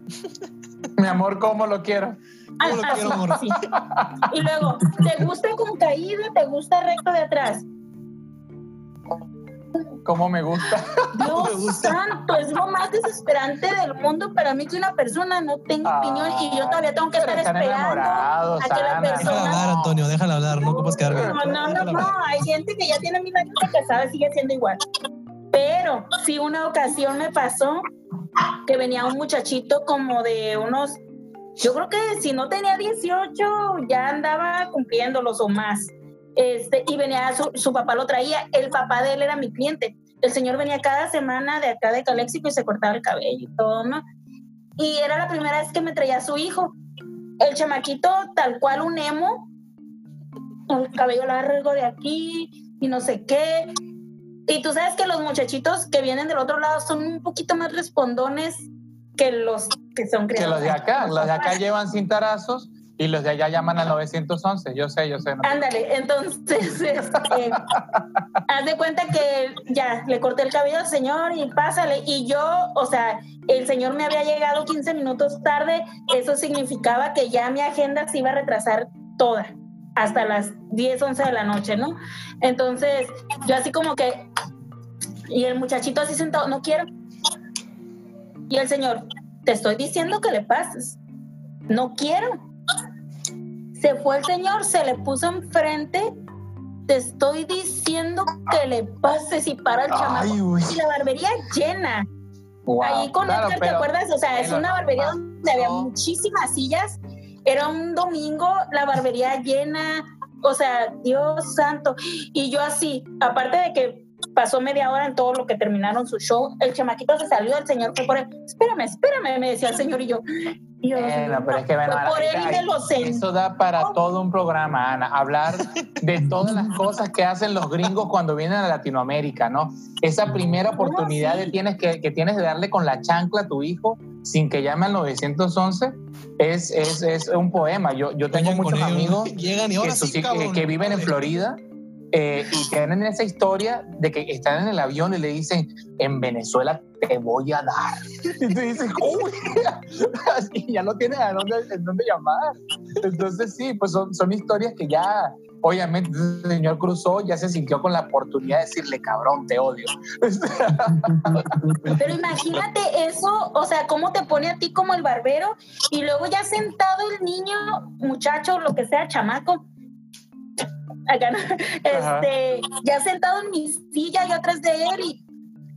Mi amor, ¿cómo lo quiero? ¿Cómo lo Ah, quiero, sí, amor? sí. Y luego, ¿te gusta con caída? ¿Te gusta recto de atrás? ¿Cómo me gusta? Dios santo, es lo más desesperante del mundo para mí que una persona no tenga opinión y yo todavía tengo que estar esperando a que la Ana. Déjala persona... hablar, Antonio, déjala hablar, no ocupas quedar bien. No, no, no, no, hay gente que ya tiene mil años de casada y sigue siendo igual. Pero sí una ocasión me pasó que venía un muchachito como de unos, yo creo que si no tenía 18 ya andaba cumpliéndolos o más. Este, y venía, su, su papá lo traía, el papá de él era mi cliente. El señor venía cada semana de acá de Caléxico y se cortaba el cabello y todo, ¿no? Y era la primera vez que me traía a su hijo. El chamaquito, tal cual un emo, el cabello largo de aquí y no sé qué. Y tú sabes que los muchachitos que vienen del otro lado son un poquito más respondones que los que son Que criados. los de acá, los de acá llevan cintarazos y los de allá llaman al 911. Yo sé, yo sé. no. Ándale, entonces, este, haz de cuenta que ya le corté el cabello al señor y pásale. Y yo, o sea, el señor me había llegado 15 minutos tarde, eso significaba que ya mi agenda se iba a retrasar toda, hasta las 10, 11 de la noche, ¿no? Entonces, yo así como que, y el muchachito así sentado, no quiero. Y el señor, te estoy diciendo que le pases, no quiero. Se fue el señor, se le puso enfrente. Te estoy diciendo que le pases y para el chamaco. Y la barbería llena. Wow. Ahí con Claro, Edgar, ¿te pero- acuerdas? O sea, es una barbería donde había muchísimas sillas. Era un domingo, la barbería llena. O sea, Dios santo. Y yo así, aparte de que pasó media hora en todo lo que terminaron su show, el chamaquito se salió, el señor fue por él. Espérame, espérame, me decía el señor y yo. Dios mío, pero es que bueno, por él y me lo eso da para todo un programa, Ana. Hablar de todas las cosas que hacen los gringos cuando vienen a Latinoamérica, ¿no? Esa primera oportunidad de tienes que, que tienes de darle con la chancla a tu hijo sin que llame al 911 es, es, es un poema. Yo, yo tengo muchos ellos, amigos Llegan y que, ahora sí, que- que viven en. Florida eh, y tienen esa historia de que están en el avión y le dicen, en Venezuela te voy a dar. Y tú dices, uy, así ya no tienes a dónde, en dónde llamar. Entonces sí, pues son, son historias que ya, obviamente, el señor cruzó, ya se sintió con la oportunidad de decirle, cabrón, te odio. Pero imagínate eso, o sea, cómo te pone a ti como el barbero y luego ya sentado el niño, muchacho, lo que sea, chamaco. Acá, ¿no? este, ya sentado en mi silla y atrás de él y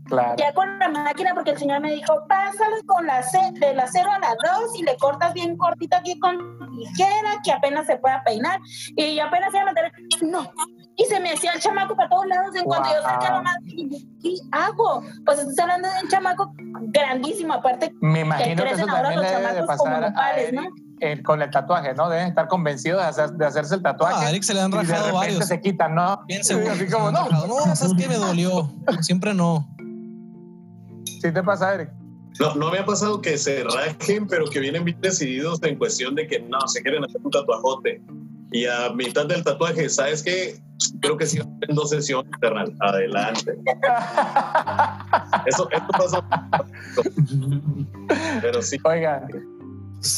Claro. ya con la máquina porque el señor me dijo, pásale con la C, de la 0 a la 2 y le cortas bien cortito aquí con tijera que apenas se pueda peinar y yo apenas iba a meter, no. Y se me hacía el chamaco para todos lados en cuanto yo saqué la dije, ¿Qué hago? Pues estás hablando de un chamaco grandísimo, aparte Me imagino que crecen eso ahora los chamacos como a ¿no? Eh, con el tatuaje, ¿no? Deben estar convencidos de, hacer- de hacerse el tatuaje. Ah, a Eric se le han y de rajado repente varios. se quitan, ¿no? Bien seguro. así que se como, no, rajado. No, ¿sabes qué? Me dolió. Siempre no. sí te pasa, Eric. No, no me ha pasado que se rajen, pero que vienen bien decididos en cuestión de que no, se quieren hacer un tatuajote. Y a mitad del tatuaje, ¿sabes qué? Creo que sí, en dos sesiones, carnal. Adelante. Eso, esto pasa. Pero sí. Oigan,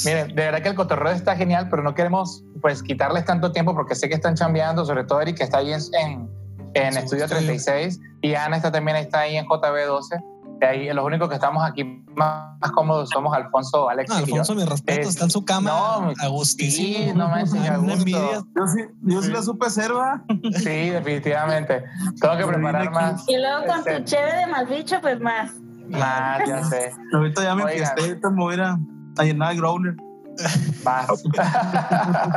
miren, de verdad que el cotorreo está genial, pero no queremos pues quitarles tanto tiempo porque sé que están chambeando, sobre todo Eric que está ahí en, en, en Estudio 36 y Ana está también está ahí en JB12 ahí los únicos que estamos aquí más, cómodos somos Alfonso, Alex. No, Alfonso, mi respeto, está en su cama no, Sí, no me Una envidia. Yo sí, yo sí la supe hacer, Sí, definitivamente. Tengo que preparar más. Y luego con tu este, cheve de más bicho, pues más. Más, ya sé. Ahorita ya me fiesté, ahorita me voy a ir a, llenar el growler.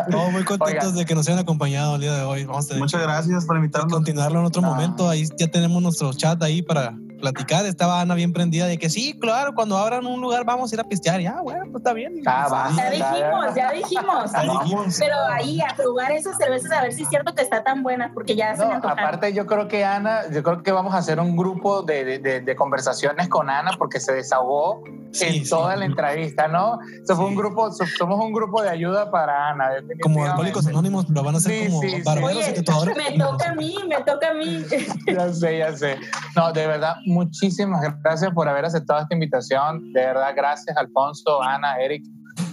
no, muy contentos de que nos hayan acompañado el día de hoy. Vamos a Muchas gracias por invitarnos. Continuarlo en otro momento. Ahí ya tenemos nuestro chat ahí para platicar. Estaba Ana bien prendida de que sí, claro, cuando abran un lugar vamos a ir a pistear. Ya, bueno, pues está bien. Ah, ya, dijimos, ya dijimos, Pero ahí a probar esas cervezas a ver si es cierto que está tan buena, porque ya se me Aparte, yo creo que Ana, yo creo que vamos a hacer un grupo de, de, conversaciones con Ana porque se desahogó en toda la entrevista, ¿no? Eso fue un grupo, somos un grupo de ayuda para Ana. Como alcohólicos anónimos, pero van a ser como barberos y tatuadores. Me toca a mí, me toca a mí. ya sé, ya sé. No, de verdad, muchísimas gracias por haber aceptado esta invitación. De verdad, gracias, Alfonso, Ana, Eric.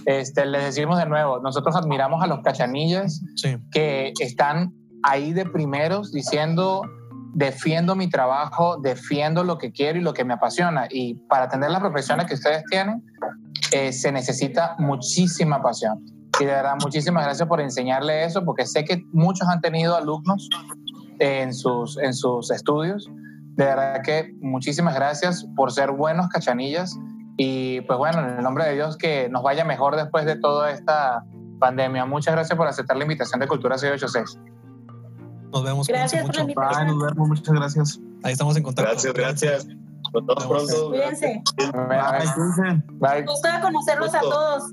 Este, les decimos de nuevo, nosotros admiramos a los cachanillas que están ahí de primeros diciendo defiendo mi trabajo, defiendo lo que quiero y lo que me apasiona. Y para tener las profesiones que ustedes tienen, eh, se necesita muchísima pasión. Y de verdad, muchísimas gracias por enseñarle eso, porque sé que muchos han tenido alumnos en sus, en sus estudios de verdad que muchísimas gracias por ser buenos cachanillas y pues bueno, en el nombre de Dios que nos vaya mejor después de toda esta pandemia. Muchas gracias por aceptar la invitación de Cultura 686. Nos vemos. Gracias por la invitación. nos vemos, muchas gracias. Ahí estamos en contacto. Gracias, gracias. Nos vemos pronto. Cuídense. Bye. Bye. Bye. Gusto conocerlos a todos.